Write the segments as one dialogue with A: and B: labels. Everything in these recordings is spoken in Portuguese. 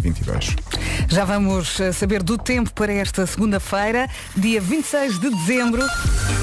A: 2022.
B: Já vamos eh, saber do tempo para esta segunda-feira, dia 26 de dezembro.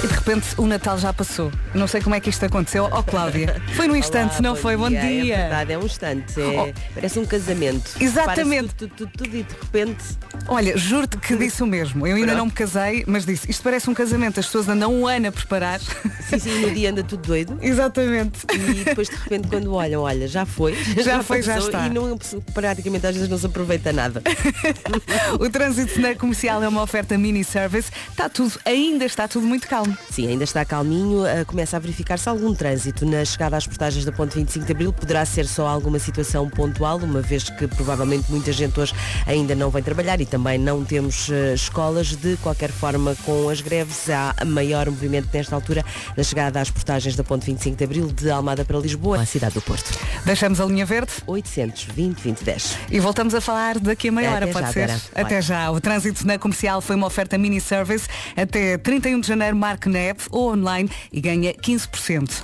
B: E de repente o Natal já passou. Não sei como é que isto aconteceu. Oh, Cláudia, foi num instante,
C: Olá,
B: não foi? Bom dia.
C: É verdade, é um instante. É, Parece um casamento.
B: Exatamente.
C: Tudo, tudo, tudo, e de repente.
B: Olha, juro-te que disse o mesmo. Eu ainda
C: Pronto.
B: não me casei, mas disse, isto parece um casamento. As pessoas andam um ano a preparar.
C: Sim, sim, no dia anda tudo doido.
B: Exatamente.
C: E depois de repente quando olham, olha, já foi.
B: Já foi, já está.
C: E não, praticamente às vezes não se aproveita nada.
B: O trânsito na comercial é uma oferta mini service. Está tudo, ainda está tudo muito calmo.
C: Sim, ainda está calminho. ah, começa a verificar-se algum trânsito na chegada às portagens da Ponte 25 de Abril. Poderá ser só alguma situação pontual, uma vez que provavelmente muita gente hoje ainda não vem trabalhar e também não temos ah, escolas. De qualquer forma, com as greves, há maior movimento nesta altura na chegada às portagens da Ponte 25 de Abril de Almada para Lisboa, a cidade do Porto.
B: Deixamos a linha verde
C: 820 2010.
B: e voltamos a falar daqui a meia
C: Até
B: pode
C: já,
B: ser?
C: Vera.
B: Até
C: Vai.
B: já. O trânsito na comercial foi uma oferta mini service. Até 31 de janeiro marque na app ou online e ganha 15%.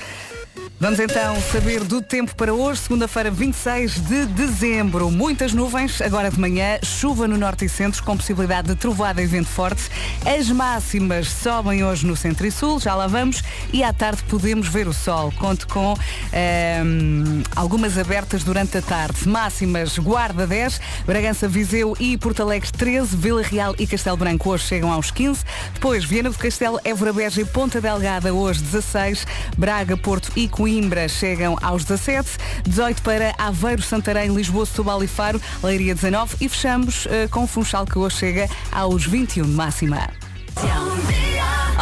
B: Vamos então saber do tempo para hoje, segunda-feira, 26 de dezembro. Muitas nuvens, agora de manhã, chuva no norte e centro, com possibilidade de trovoada e vento forte. As máximas sobem hoje no centro e sul, já lá vamos, e à tarde podemos ver o sol. Conto com ehm, algumas abertas durante a tarde. Máximas, Guarda 10, Bragança, Viseu e Porto Alegre 13, Vila Real e Castelo Branco hoje chegam aos 15. Depois, Viana do Castelo, Évora Beja e Ponta Delgada hoje 16, Braga, Porto e Coimbra chegam aos 17, 18 para Aveiro, Santarém, Lisboa, Setúbal e Faro, Leiria 19 e fechamos eh, com Funchal que hoje chega aos 21 de máxima.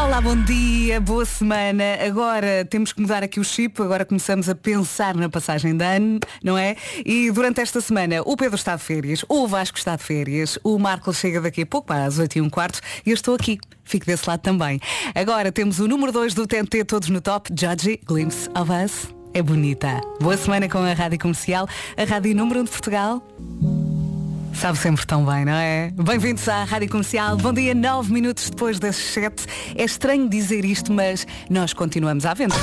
B: Olá, bom dia, boa semana. Agora temos que mudar aqui o chip, agora começamos a pensar na passagem de ano, não é? E durante esta semana o Pedro está de férias, o Vasco está de férias, o Marco chega daqui a pouco, para às 8 e um quarto, e eu estou aqui. Fico desse lado também. Agora temos o número 2 do TNT Todos no Top, Judgy, Glimpse of Us. É bonita. Boa semana com a Rádio Comercial, a Rádio Número 1 de Portugal. Sabe sempre tão bem, não é? Bem-vindos à Rádio Comercial. Bom dia, nove minutos depois das sete. É estranho dizer isto, mas nós continuamos à venda.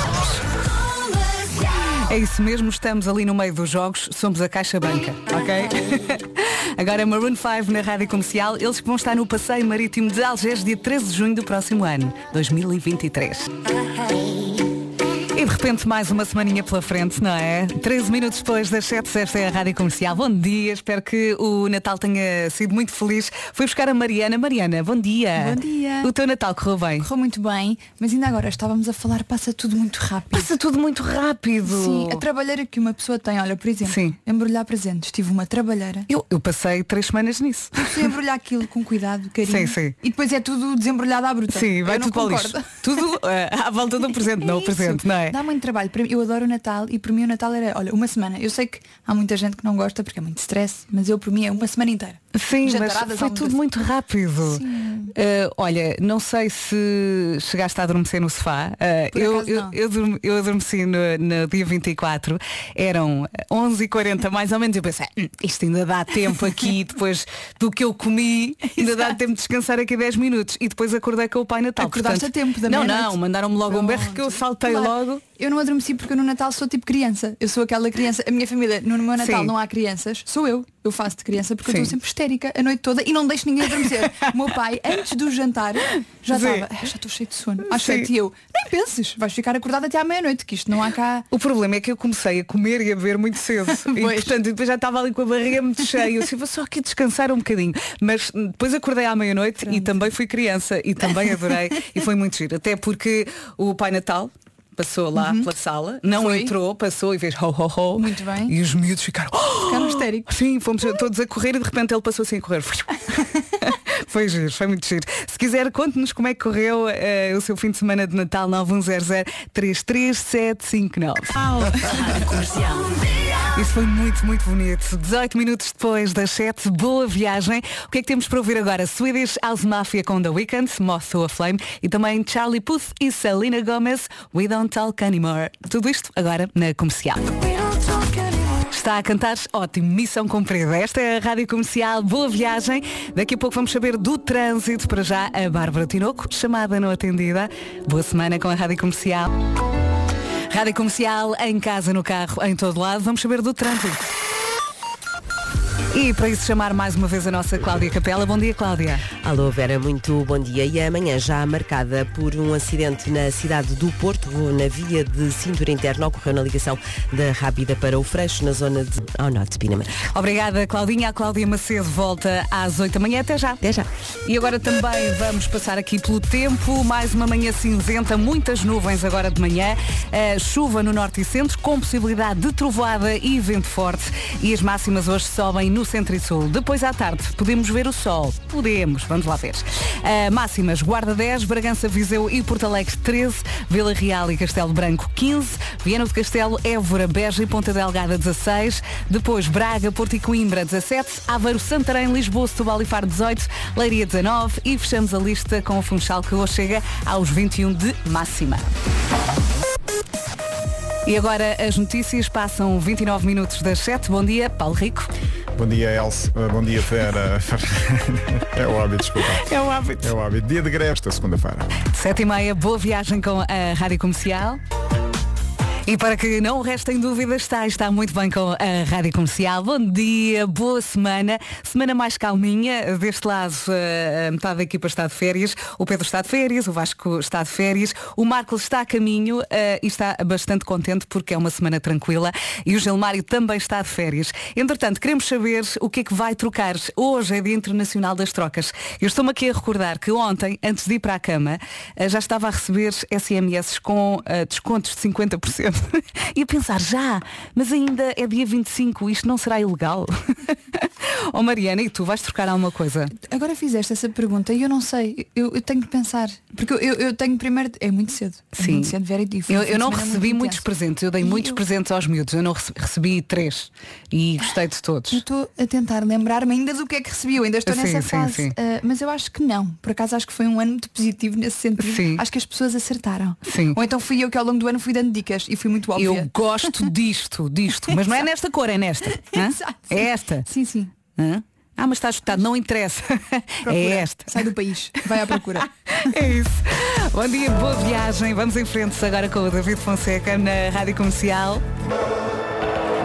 B: É isso mesmo, estamos ali no meio dos jogos, somos a Caixa Banca, ok? Agora Maroon 5 na Rádio Comercial, eles que vão estar no Passeio Marítimo de Algés dia 13 de junho do próximo ano, 2023. E de repente mais uma semaninha pela frente, não é? 13 minutos depois das 7, esta é a Rádio Comercial. Bom dia, espero que o Natal tenha sido muito feliz. Fui buscar a Mariana. Mariana, bom dia.
D: Bom dia.
B: O teu Natal correu bem?
D: Correu muito bem, mas ainda agora estávamos a falar, passa tudo muito rápido.
B: Passa tudo muito rápido.
D: Sim, a trabalheira que uma pessoa tem, olha, por exemplo,
B: Sim.
D: embrulhar presentes. Tive uma trabalheira.
B: Eu, eu passei três semanas nisso.
D: Preciso embrulhar aquilo com cuidado, carinho.
B: Sim, sim.
D: E depois é tudo desembrulhado à bruta.
B: Sim, vai
D: Eu
B: tudo para o lixo. Tudo eh, à volta do presente, não o presente, não é?
D: Dá muito trabalho. Para Eu adoro o Natal e por mim o Natal era, olha, uma semana. Eu sei que há muita gente que não gosta porque é muito stress, mas eu por mim é uma semana inteira.
B: Sim, mas foi tudo muito rápido. Eh, olha, não sei se chegaste a adormecer no sofá.
D: Por
B: eu, eu, eu, eu adormeci no, no dia 24, eram 11h40 mais ou menos. Eu pensei, "Hum, isto ainda dá tempo aqui, depois do que eu comi, ainda dá tempo de descansar aqui 10 minutos. E depois acordei com o Pai Natal.
D: Acordaste
B: Portanto,
D: a tempo da
B: Não, não, mandaram-me logo um berro que eu
D: Pronto.
B: saltei
D: Claro.
B: logo.
D: Eu não adormeci porque eu no Natal sou tipo criança. Eu sou aquela criança. A minha família, no meu Natal
B: Sim.
D: não há crianças, sou eu. Eu faço de criança porque eu
B: Sim.
D: estou sempre histérica a noite toda e não deixo ninguém adormecer. o meu pai, antes do jantar, já estava, "Ah, já estou cheio de sono. Às sete e eu, nem penses, vais ficar acordada até à meia-noite, que isto não há cá.
B: O problema é que eu comecei a comer e a beber muito cedo. e, portanto, depois já estava ali com a barriga muito cheia. Eu disse, vou só aqui descansar um bocadinho. Mas hum, depois acordei à meia-noite e também fui criança e também adorei. e foi muito giro. Até porque o Pai Natal passou lá pela sala, não
D: Foi.
B: entrou, passou e fez ho ho ho.
D: Muito bem.
B: E os miúdos ficaram. "Oh!"
D: Ficaram histéricos.
B: Sim, fomos todos a correr e de repente ele passou assim a correr. foi giro, foi muito giro. Se quiser, conte-nos como é que correu eh, o seu fim de semana de Natal 9100 33759. Isso foi muito, muito bonito. 18 minutos depois das 7, boa viagem. O que é que temos para ouvir agora? Swedish House Mafia com The Weeknd, Moth to a Flame e também Charlie Puth e Selena Gomez, We Don't Talk Anymore. Tudo isto agora na comercial. Está a cantar, ótimo, missão cumprida. Esta é a Rádio Comercial, boa viagem. Daqui a pouco vamos saber do trânsito. Para já, a Bárbara Tinoco, chamada não atendida. Boa semana com a Rádio Comercial. Rádio Comercial, em casa, no carro, em todo lado. Vamos saber do trânsito. E para isso chamar mais uma vez a nossa Cláudia Capela. Bom dia, Cláudia.
C: Alô Vera, muito bom dia. E amanhã já marcada por um acidente na cidade do Porto, na via de cintura interna, ocorreu na ligação da Rápida para o Freixo, na zona de ao norte de Pinamar.
B: Obrigada, Claudinha. A Cláudia Macedo volta às 8 da manhã. Até já.
C: Até já.
B: E agora também vamos passar aqui pelo tempo. Mais uma manhã cinzenta, muitas nuvens agora de manhã. Uh, chuva no norte e centro, com possibilidade de trovoada e vento forte. E as máximas hoje sobem no centro e sul. Depois à tarde podemos ver o sol. Podemos, vamos lá ver. Uh, máximas, Guarda 10, Bragança, Viseu e Porto Alegre 13, Vila Real e Castelo Branco 15, Viana do Castelo, Évora, Beja e Ponta Delgada 16, depois Braga, Porto e Coimbra 17, Aveiro, Santarém, Lisboa, Setúbal e Faro 18, Leiria 19 e fechamos a lista com o Funchal que hoje chega aos 21 de máxima. E agora as notícias passam 29 minutos das 7. Bom dia, Paulo Rico.
A: Bom dia, Elsa. Bom dia, Vera. é o hábito, desculpa.
B: É o hábito.
A: É o hábito. Dia de greve esta segunda-feira.
B: Sete e meia, boa viagem com a Rádio Comercial. E para que não restem dúvidas, está, está muito bem com a Rádio Comercial. Bom dia, boa semana. Semana mais calminha. Deste lado, a metade da equipa está de férias. O Pedro está de férias, o Vasco está de férias. O Marcos está a caminho uh, e está bastante contente porque é uma semana tranquila. E o Gilmário também está de férias. Entretanto, queremos saber o que é que vai trocar. Hoje é Dia Internacional das Trocas. Eu estou-me aqui a recordar que ontem, antes de ir para a cama, uh, já estava a receber SMS com uh, descontos de 50%. e a pensar, já, mas ainda é dia 25, isto não será ilegal? oh Mariana, e tu vais trocar alguma coisa?
D: Agora fizeste essa pergunta e eu não sei, eu, eu tenho que pensar. Porque eu, eu, tenho primeiro. É muito cedo. É
B: Sim.
D: muito cedo, Vera,
B: eu, eu não recebi muitos presentes, eu dei e muitos eu... presentes aos miúdos, eu não recebi, recebi três e gostei de todos.
D: Eu estou a tentar lembrar-me ainda do que é que recebi, eu ainda estou sim, nessa sim, fase. Sim. Uh, mas eu acho que não. Por acaso acho que foi um ano muito positivo nesse sentido. Sim. Acho que as pessoas acertaram.
B: Sim.
D: Ou então fui eu que ao longo do ano fui dando dicas e fui muito óbvia.
B: Eu gosto disto, disto. Mas não é nesta cor, é nesta.
D: Exato,
B: é esta.
D: Sim, sim.
B: Hã? Ah, mas está escutado, não interessa.
D: Procura.
B: É esta.
D: Sai do país, vai à procura.
B: é isso. Bom dia, boa viagem. Vamos em frente agora com o David Fonseca na Rádio Comercial.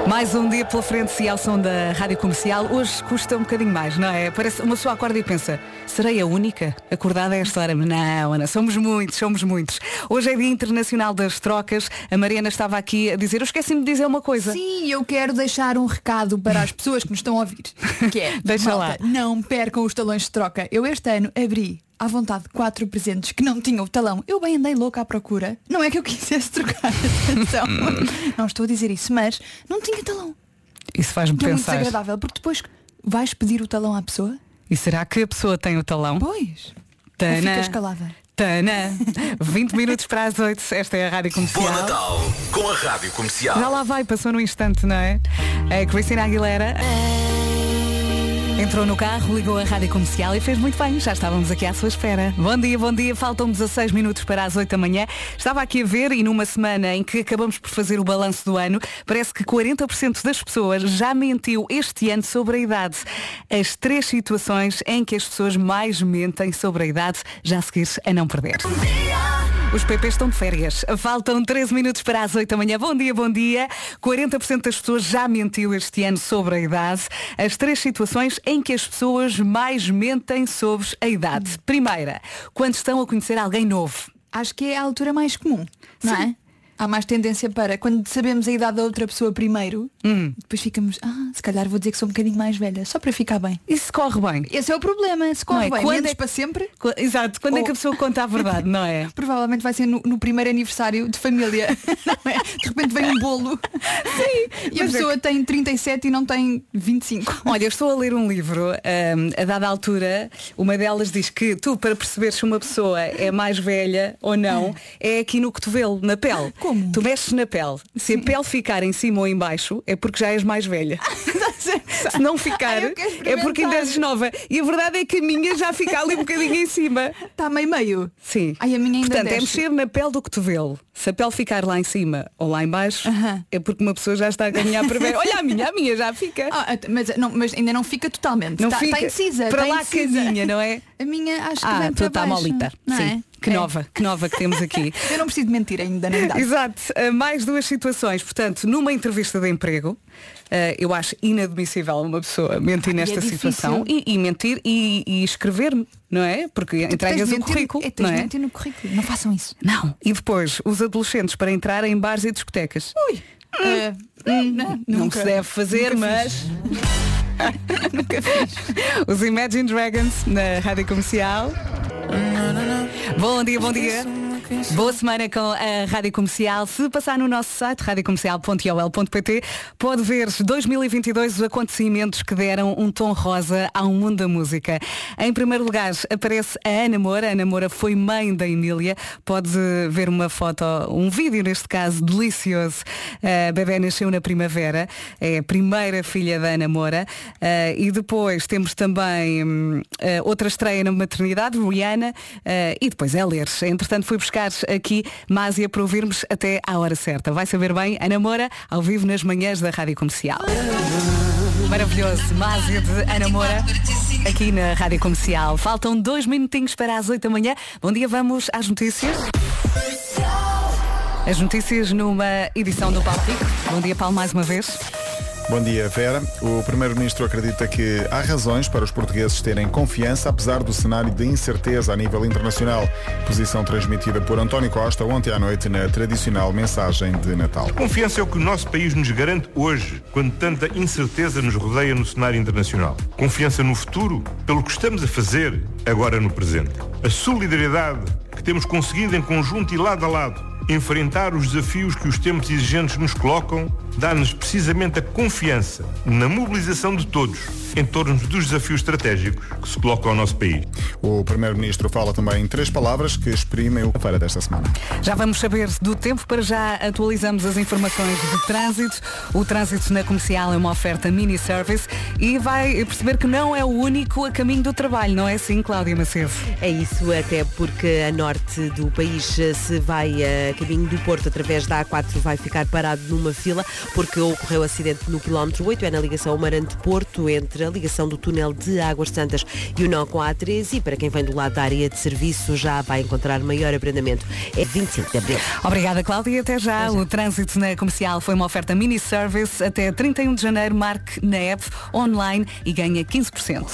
B: Mais um dia pela frente e ao som da Rádio Comercial. Hoje custa um bocadinho mais, não é? Parece uma pessoa acorda e pensa, serei a única acordada a esta hora? Não, Ana, somos muitos, somos muitos. Hoje é Dia Internacional das Trocas. A Mariana estava aqui a dizer, eu esqueci-me de dizer uma coisa.
D: Sim, eu quero deixar um recado para as pessoas que nos estão a ouvir. Que é,
B: Deixa
D: malta,
B: lá.
D: não percam os talões de troca. Eu este ano abri à vontade quatro presentes que não tinham o talão. Eu bem andei louca à procura. Não é que eu quisesse trocar atenção. não estou a dizer isso, mas não tinha talão.
B: Isso faz-me
D: Que é muito
B: pensar.
D: desagradável, porque depois vais pedir o talão à pessoa?
B: E será que a pessoa tem o talão?
D: Pois.
B: Tana.
D: fica escalada.
B: Tana. 20 minutos para as 8. Esta é a Rádio Comercial.
E: Bom Natal com a Rádio Comercial.
B: Já lá vai, passou no instante, não é? A Cristina Aguilera entrou no carro, ligou a rádio comercial e fez muito bem. Já estávamos aqui à sua espera. Bom dia, bom dia. Faltam 16 minutos para as 8 da manhã. Estava aqui a ver e numa semana em que acabamos por fazer o balanço do ano, parece que 40% das pessoas já mentiu este ano sobre a idade. As três situações em que as pessoas mais mentem sobre a idade, já a seguir a não perder. Os PP estão de férias. Faltam 13 minutos para as 8 da manhã. Bom dia, bom dia. 40% das pessoas já mentiu este ano sobre a idade. As três situações em que as pessoas mais mentem sobre a idade. Primeira, quando estão a conhecer alguém novo.
D: Acho que é a altura mais comum, não
B: Sim.
D: é? Há mais tendência para, quando sabemos a idade da outra pessoa primeiro, depois ficamos, ah, se calhar vou dizer que sou um bocadinho mais velha, só para ficar bem.
B: Isso corre bem.
D: Esse é o problema, se corre
B: é?
D: bem,
B: Quando
D: medes
B: é-
D: para sempre,
B: Exato, quando é
D: Ou-
B: que a pessoa conta a verdade, não é?
D: provavelmente vai ser no, no primeiro aniversário de família. não é? De repente vem um bolo. Sim. E a
B: é
D: pessoa tem 37 e não tem 25.
B: Olha, eu estou a ler um livro, hum, a dada altura, uma delas diz que tu, para perceberes se uma pessoa é mais velha ou não, é aqui no cotovelo, na pele.
D: Como?
B: Tu mexes na pele. Se a pele ficar em cima ou em baixo, é porque já és mais velha. Se não ficar,
D: Ai,
B: é porque ainda és nova. E a verdade é que a minha já fica ali um bocadinho em cima.
D: Está meio meio.
B: Sim.
D: Ai, a minha ainda
B: Portanto, é
D: desce.
B: mexer na pele do cotovelo. Se a pele ficar lá em cima ou lá em baixo,
D: Aham.
B: é porque uma pessoa já está a caminhar para ver. Olha a minha, a minha já fica.
D: Ah, mas, não, mas ainda não fica totalmente.
B: Não
D: Está
B: fica.
D: indecisa.
B: Para
D: está
B: lá caminha, não é?
D: A minha acho que
B: Ah,
D: vem
B: tu
D: para
B: está
D: baixo,
B: molita.
D: Não
B: Sim.
D: é?
B: Que nova, que nova que temos aqui.
D: Eu não preciso de mentir ainda, nem dá.
B: Exato. Uh, mais duas situações. Portanto, numa entrevista de emprego, uh, eu acho inadmissível uma pessoa mentir nesta
D: é
B: situação e, e mentir e, e escrever, não é? Porque entregas o currículo.
D: É, tens
B: não
D: de
B: é?
D: mentir no currículo. Não façam isso.
B: Não. E depois, os adolescentes para entrar em bares e discotecas.
D: Ui. eh, hum, não,
B: Não
D: nunca.
B: se deve fazer,
D: Nunca
B: mas.
D: Nunca fiz.
B: Os Imagine Dragons na Rádio Comercial. Bom dia, bom dia. Boa semana com a Rádio Comercial. Se passar no nosso site radiocomercial.ol.pt pode ver 2022 os acontecimentos que deram um tom rosa ao mundo da música. Em primeiro lugar aparece a Ana Moura. A Ana Moura foi mãe da Emília. Pode ver uma foto, um vídeo neste caso, delicioso. A bebê nasceu na primavera. É a primeira filha da Ana Moura. Uh, e depois temos também hum, uh, outra estreia na maternidade, Rihanna, uh, e depois é ler. Entretanto, fui buscar aqui Másia para ouvirmos até à hora certa. Vai saber bem, Ana Moura, ao vivo nas manhãs da Rádio Comercial. Maravilhoso, Másia de Ana Moura, aqui na Rádio Comercial. Faltam dois minutinhos para as oito da manhã. Bom dia, vamos às notícias. As notícias numa edição do Paulo. Bom dia, Paulo, mais uma vez.
A: Bom dia, Vera. O Primeiro-Ministro acredita que há razões para os portugueses terem confiança, apesar do cenário de incerteza a nível internacional. Posição transmitida por António Costa ontem à noite na tradicional mensagem de Natal.
F: Confiança é o que o nosso país nos garante hoje, quando tanta incerteza nos rodeia no cenário internacional. Confiança no futuro, pelo que estamos a fazer agora no presente. A solidariedade que temos conseguido em conjunto e lado a lado enfrentar os desafios que os tempos exigentes nos colocam dá-nos precisamente a confiança na mobilização de todos em torno dos desafios estratégicos que se colocam ao nosso país.
A: O Primeiro-Ministro fala também em três palavras que exprimem o feira desta semana.
B: Já vamos saber do tempo, para já atualizamos as informações de trânsito. O trânsito na comercial é uma oferta mini service e vai perceber que não é o único a caminho do trabalho, não é assim, Cláudia Macedo?
C: É isso, até porque a norte do país eh, se vai a caminho do Porto através da A4 vai ficar parado numa fila porque ocorreu acidente no quilómetro 8, é na ligação Marante-Porto entre a ligação do túnel de Águas Santas e o nó com a A13 e para quem vem do lado da área de serviço já vai encontrar maior abrandamento. É 25 de abril.
B: Obrigada, Cláudia. Até já. O trânsito na comercial foi uma oferta mini service. Até 31 de janeiro, marque na app online e ganha 15%.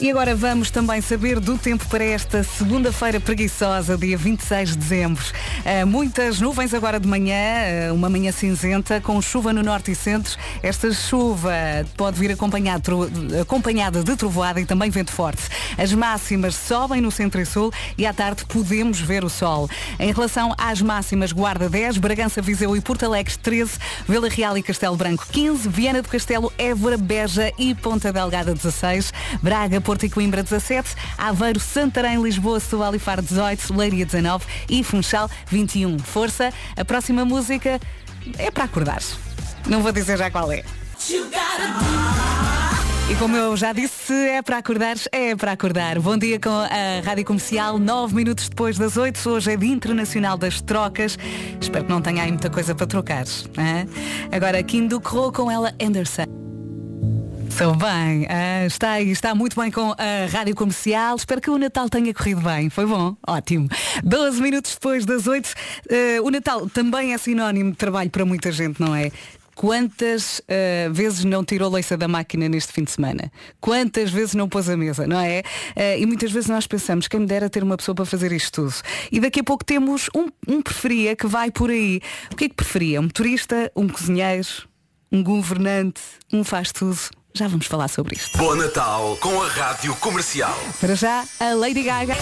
B: E agora vamos também saber do tempo para esta segunda-feira preguiçosa, dia 26 de dezembro. Uh, muitas nuvens agora de manhã, uh, uma manhã cinzenta, com chuva no norte e centro. Esta chuva pode vir acompanhada, de trovoada e também vento forte. As máximas sobem no centro e sul e à tarde podemos ver o sol. Em relação às máximas, Guarda 10, Bragança, Viseu e Porto Alegre 13, Vila Real e Castelo Branco 15, Viana do Castelo, Évora, Beja e Ponta Delgada 16, Braga, Porto e Coimbra 17, Aveiro, Santarém, Lisboa, Setúbal e Faro 18, Leiria 19 e Funchal 21. Força, a próxima música é para acordar. Não vou dizer já qual é. E como eu já disse, é para acordar, é para acordar. Bom dia com a Rádio Comercial, nove minutos depois das oito. Hoje é Dia Internacional das Trocas. Espero que não tenha aí muita coisa para trocar. hein? Agora, Kim do Corro com ela Anderson. Sou bem, ah, está aí, está muito bem com a Rádio Comercial. Espero que o Natal tenha corrido bem. Foi bom? Ótimo. 12 minutos depois das 8. ah, o Natal também é sinónimo de trabalho para muita gente, não é? Quantas ah, vezes não tirou leiça da máquina neste fim de semana? Quantas vezes não pôs a mesa, não é? Ah, e muitas vezes nós pensamos, quem me dera ter uma pessoa para fazer isto tudo. E daqui a pouco temos um, um preferia que vai por aí. O que é que preferia? Um motorista, um cozinheiro, um governante, um faz tudo? Já vamos falar sobre isto.
E: Bom Natal com a Rádio Comercial.
B: Para já, a Lady Gaga.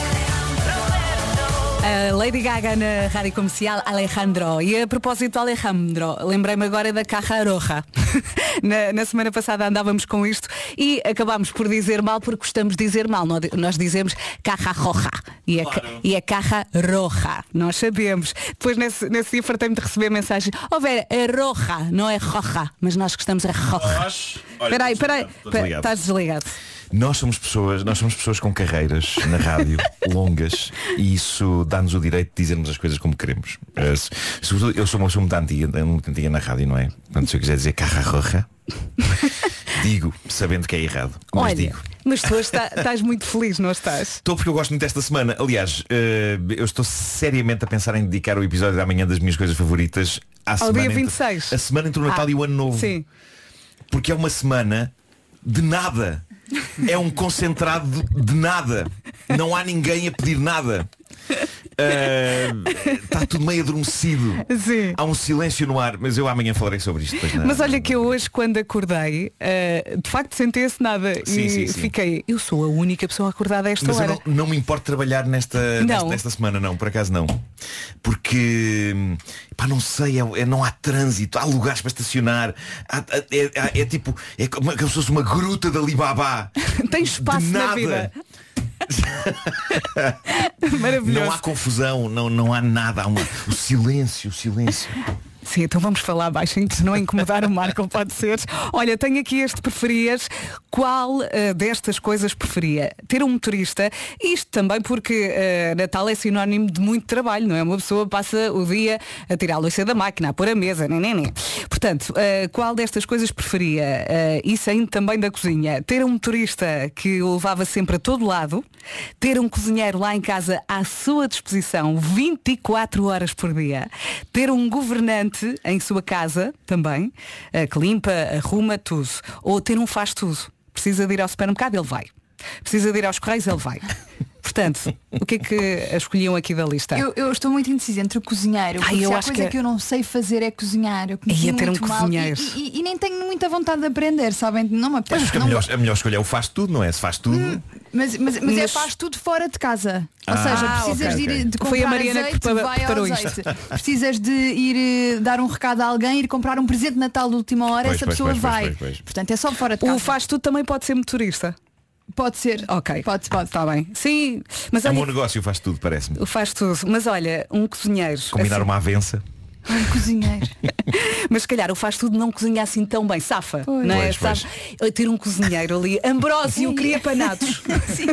B: A Lady Gaga na rádio comercial Alejandro. E a propósito, Alejandro, lembrei-me agora da Caja Roja. na, na semana passada andávamos com isto e acabámos por dizer mal porque gostamos de dizer mal. Nó- Nós dizemos Caja Roja e é, ca- e é Caja Roja. Nós sabemos. Depois nesse, nesse dia fartei-me de receber mensagem. Ó Vera, é Roja, não é Roja, mas nós gostamos é Roja. Espera aí, espera aí.
G: Estou
B: Espera,
G: desligado.
B: Estás desligado.
G: Nós somos pessoas, nós somos pessoas com carreiras na rádio longas e isso dá-nos o direito de dizermos as coisas como queremos. Eh, eu sou uma pessoa muito antiga, muito antiga na rádio, não é? Portanto, se eu quiser dizer carra roja, digo, sabendo que é errado. Mas
B: Olha,
G: digo.
B: Mas tu tá- estás muito feliz, não estás?
G: Estou porque eu gosto muito desta semana. Aliás, eh, eu estou seriamente a pensar em dedicar o episódio da manhã das minhas coisas favoritas à
B: Ao
G: semana
B: dia
G: entre-
B: 26.
G: a semana entre o Natal
B: Ah,
G: e o Ano Novo.
B: Sim.
G: Porque é uma semana de nada. É um concentrado de- nada. Não há ninguém a pedir nada. Está tudo meio adormecido.
B: Sim.
G: Há um silêncio no ar, mas eu amanhã falarei sobre isto.
B: Mas olha que eu hoje, quando acordei, eh, de facto sentei esse nada
G: Sim,
B: e
G: sim, sim.
B: fiquei, eu sou a única pessoa acordada a esta
G: Mas
B: hora.
G: não, não me importo trabalhar nesta,
B: Não.
G: nesta, nesta semana, não, por acaso não. Porque, pá, não sei, é, é- não há trânsito, há lugares para estacionar, há- é, é- é tipo, é como se fosse uma gruta de Alibaba.
B: Tens espaço
G: de
B: na
G: nada.
B: vida. Maravilhoso.
G: Não há confusão, não, não há nada, há uma, o silêncio, o silêncio.
B: Sim, então vamos falar baixinho, se não incomodar o Marco, pode ser. Olha, tenho aqui este preferias. Qual eh, destas coisas preferia? Ter um motorista, isto também porque eh, Natal é sinónimo de muito trabalho, não é? Uma pessoa passa o dia a tirar a louça da máquina, a pôr a mesa, nem, nem, nem. Portanto, eh, qual destas coisas preferia? Eh, e saindo também da cozinha, ter um motorista que o levava sempre a todo lado, ter um cozinheiro lá em casa à sua disposição 24 horas por dia, ter um governante em sua casa também, eh, que limpa, arruma tudo, ou ter um faz tudo. Precisa de ir ao supermercado, ele vai. Precisa de ir aos correios, ele vai. Portanto, o que é que escolhiam aqui da lista?
D: Eu, eu estou muito indecisa entre o cozinheiro.
B: Ai, eu
D: se
B: acho
D: coisa
B: que
D: que... eu não sei fazer é cozinhar. Eu
B: Ia ter um
D: muito mal
B: cozinheiro.
D: E, e- e nem tenho muita vontade de aprender, sabem? Não me
G: Mas
D: apetece.
G: acho que a melhor, a melhor escolha é o faz tudo, não é? Se faz tudo.
D: Mas, mas, mas é faz tudo fora de casa. Ou
G: Ah,
D: seja, precisas
G: ok,
D: de ir de comprar
B: Foi a Mariana que
D: azeite, vai
B: preparou
D: ao
B: isto.
D: azeite. Precisas de ir eh, dar um recado a alguém, ir comprar um presente de Natal de última hora,
G: Pois,
D: essa
G: pois,
D: pessoa
G: pois,
D: vai.
G: pois, pois.
D: Portanto, é só fora de casa.
B: O faz tudo também pode ser motorista.
D: Pode ser.
B: Ok.
D: Pode, pode.
B: Está bem. Sim, mas
G: É um
B: olha,
G: bom negócio, faz tudo, parece-me.
B: o faz tudo. Mas olha, um cozinheiro.
G: Combinar
B: assim-
G: uma avença.
D: Um cozinheiro.
B: Mas se calhar o faz tudo não cozinha assim tão bem, safa.
D: Pois.
B: Não é?
G: Pois, pois.
B: Sabe? Eu ter um cozinheiro ali, Ambrósio, queria panados.
D: Sim,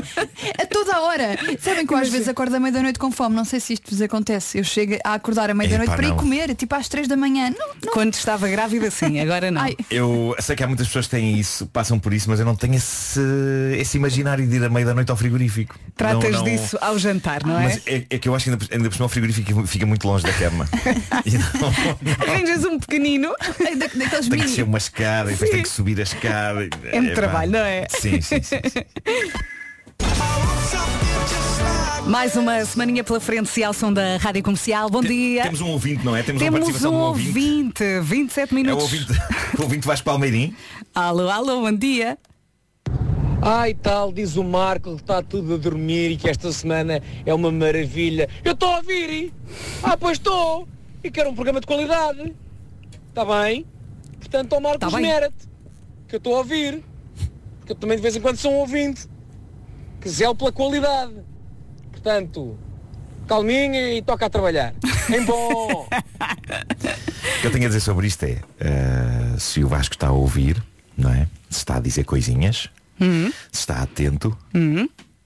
D: a toda a hora. Sabem que eu às vezes acordo à meia-noite com fome. Não sei se isto vos acontece. Eu chego a acordar à meia-noite
G: Epá,
D: para ir
G: não.
D: comer, tipo às três da manhã. Não, não.
B: Quando estava grávida, sim, agora não.
D: Ai,
G: Eu sei que há muitas pessoas que têm isso, passam por isso, mas eu não tenho esse, esse imaginário de ir à meia da noite ao frigorífico.
B: Tratas
G: Não- não-
B: disso ao jantar, não é?
G: Mas é, é que eu acho que ainda, ainda por cima o frigorífico fica muito longe da cama.
B: Arranjas um pequenino.
D: da- daqueles
G: tem que descer uma escada e depois tem que subir a escada.
B: É muito
G: Epá.
B: trabalho, não é?
G: Sim, sim, sim. sim.
B: Mais uma semaninha pela frente, se ao som da Rádio Comercial. Bom dia.
G: Temos um ouvinte, não é? Temos, uma
B: Temos
G: participação
B: um
G: de um ouvinte.
B: ouvinte, 27
G: É o
B: minutos.
G: ouvinte, o ouvinte Vasco Palmeirim.
B: Alô, alô, bom dia.
H: Ai tal, diz o Marco que está tudo a dormir e que esta semana é uma maravilha. Eu estou a ouvir! e? Ah, pois estou! E quero um programa de qualidade. Está bem? Portanto, ó Marco,
B: Tá
H: esmera-te. Que eu estou a ouvir. Porque eu também de vez em quando sou um ouvinte. Que zelo pela qualidade. Portanto, calminha e toca a trabalhar. Em bom!
G: O que eu tenho a dizer sobre isto é eh, se o Vasco está a ouvir, não é? Se está a dizer coisinhas,
B: Hum.
G: se está atento,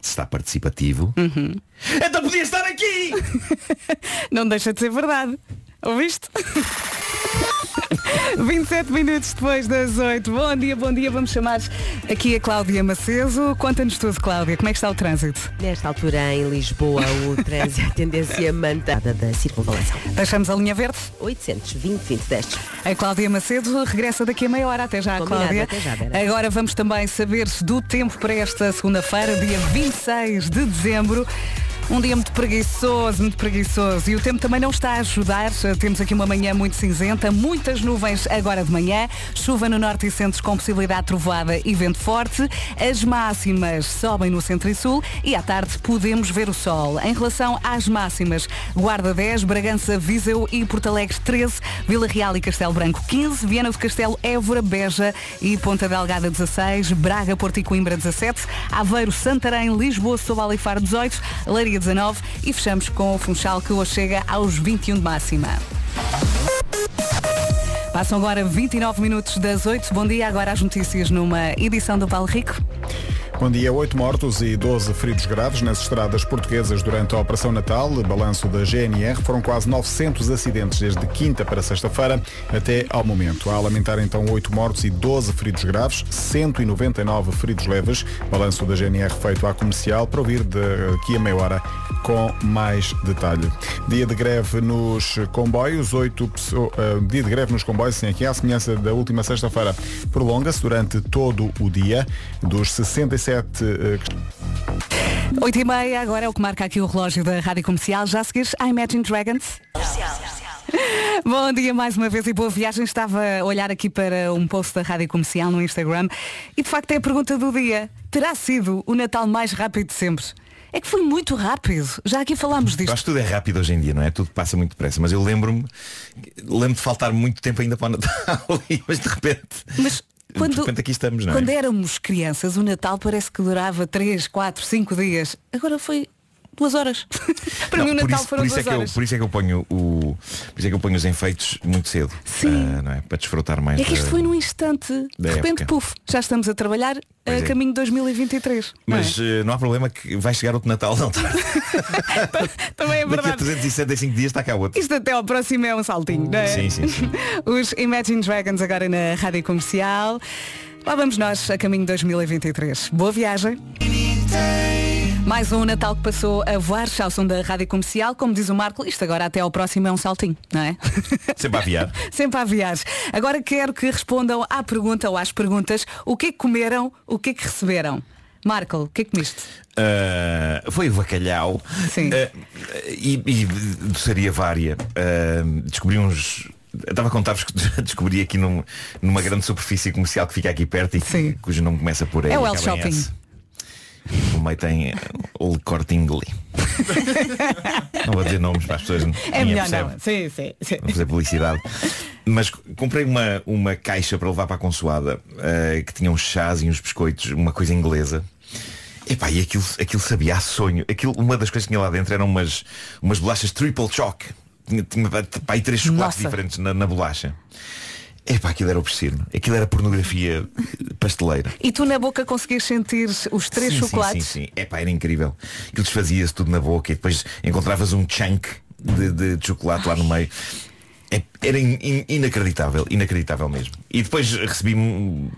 G: se está participativo.
B: Uhum.
G: Então podia estar aqui!
B: Não deixa de ser verdade. Ouviste? 27 minutos depois das 8. Bom dia, bom dia. Vamos chamar aqui a Cláudia Maceso. Conta-nos tudo, Cláudia. Como é que está o trânsito?
C: Nesta altura em Lisboa, o trânsito, a tendência mantada da circunvalação.
B: Deixamos a linha verde.
C: 820 20 destes.
B: A Cláudia Macedo regressa daqui a meia hora. Até já,
C: Combinado,
B: Cláudia.
C: até já, Vera.
B: Agora vamos também saber do tempo para esta segunda-feira, dia 26 de dezembro. Um dia muito preguiçoso, muito preguiçoso. E o tempo também não está a ajudar. Temos aqui uma manhã muito cinzenta, muitas nuvens agora de manhã, chuva no norte e centro com possibilidade de trovoada e vento forte. As máximas sobem no centro e sul e à tarde podemos ver o sol. Em relação às máximas, Guarda 10, Bragança, Viseu e Porto Alegre 13, Vila Real e Castelo Branco 15, Viana do Castelo, Évora, Beja e Ponta Delgada 16, Braga, Porto e Coimbra 17, Aveiro, Santarém, Lisboa, Sobal e Faro 18, Leiria 19 e fechamos com o Funchal que hoje chega aos 21 de máxima. Passam agora 29 minutos das 8. Bom dia, agora as notícias numa edição do Paulo Rico.
A: Bom dia, 8 mortos e 12 feridos graves nas estradas portuguesas durante a Operação Natal. Balanço da GNR foram quase 900 acidentes desde quinta para sexta-feira até ao momento. Há a lamentar então 8 mortos e 12 feridos graves, 199 feridos leves. Balanço da GNR feito à comercial para ouvir daqui a meia hora com mais detalhe. Dia de greve nos comboios, 8 pessoas, uh, dia de greve nos comboios, sim, aqui à semelhança da última sexta-feira, prolonga-se durante todo o dia, dos 67 uh,
B: 8 e meia, agora é o que marca aqui o relógio da Rádio Comercial. Já seguires a Imagine Dragons. Bom dia mais uma vez e boa viagem. Estava a olhar aqui para um post da Rádio Comercial no Instagram e de facto é a pergunta do dia. Terá sido o Natal mais rápido de sempre? É que foi muito rápido. Já aqui falámos disto.
G: Eu acho que tudo é rápido hoje em dia, não é? Tudo passa muito depressa. Mas eu lembro-me, lembro de faltar muito tempo ainda para o Natal, mas de repente.
B: Mas quando,
G: repente aqui estamos, não é?
B: quando éramos crianças, o Natal parece que durava 3, 4, 5 dias. Agora foi duas horas. Para
G: Não,
B: mim o
G: por
B: Natal
G: isso,
B: foram
G: por isso
B: duas
G: é que eu,
B: horas.
G: por isso é que eu ponho o por isso é que eu ponho os enfeites muito cedo
B: Sim.
G: ah, não é? para desfrutar mais
B: É que isto
G: da-
B: foi num instante. De repente,
G: época.
B: puf, já estamos a trabalhar a
G: é.
B: caminho de 2023. não é?
G: mas eh, não há problema que vai chegar outro Natal não tá?
B: Também é
G: daqui a
B: verdade.
G: 365 dias está cá outro
B: Isto até ao próximo é um saltinho, não é?
G: sim sim sim
B: Os Imagine Dragons agora na Rádio Comercial. Lá vamos nós a caminho de 2023. Boa viagem. Mais um Natal que passou a voar, ao som da Rádio Comercial. Como diz o Marco, isto agora até ao próximo é um saltinho, não é?
G: sempre a aviar
B: Sempre a viajar. Agora quero que respondam à pergunta ou às perguntas o que é que comeram, o que é que receberam. Marco, o que é que comiste?
G: Ah, foi o bacalhau
B: Sim.
G: Ah, e, e doçaria vária Ah, descobri uns eu estava a contar-vos que descobri aqui num- numa grande superfície comercial que fica aqui perto e
B: Sim.
G: cujo nome começa por E
B: É o El Shopping.
G: No meio tem o corte não vou dizer nomes para as pessoas.
B: É melhor
G: percebe.
B: não. Sim, sim, sim.
G: Vou fazer publicidade. Mas comprei uma, uma caixa para levar para a consoada eh, que tinha uns chás e uns biscoitos, uma coisa inglesa. Epá, e aquilo, aquilo sabia a sonho. Aquilo, uma das coisas que tinha lá dentro eram umas, umas bolachas triple choc. Tinha, tinha pá, aí três chocolates
B: Nossa.
G: diferentes na, na bolacha. Epá, aquilo era o piscino. Aquilo era pornografia pasteleira.
B: E tu na boca conseguias sentir os três
G: Sim,
B: chocolates?
G: Sim, sim, sim. Epá, era incrível. Aquilo desfazia-se tudo na boca e depois encontravas um chunk de, de- de chocolate lá no meio. É- Era in- in- inacreditável, inacreditável mesmo. E depois recebi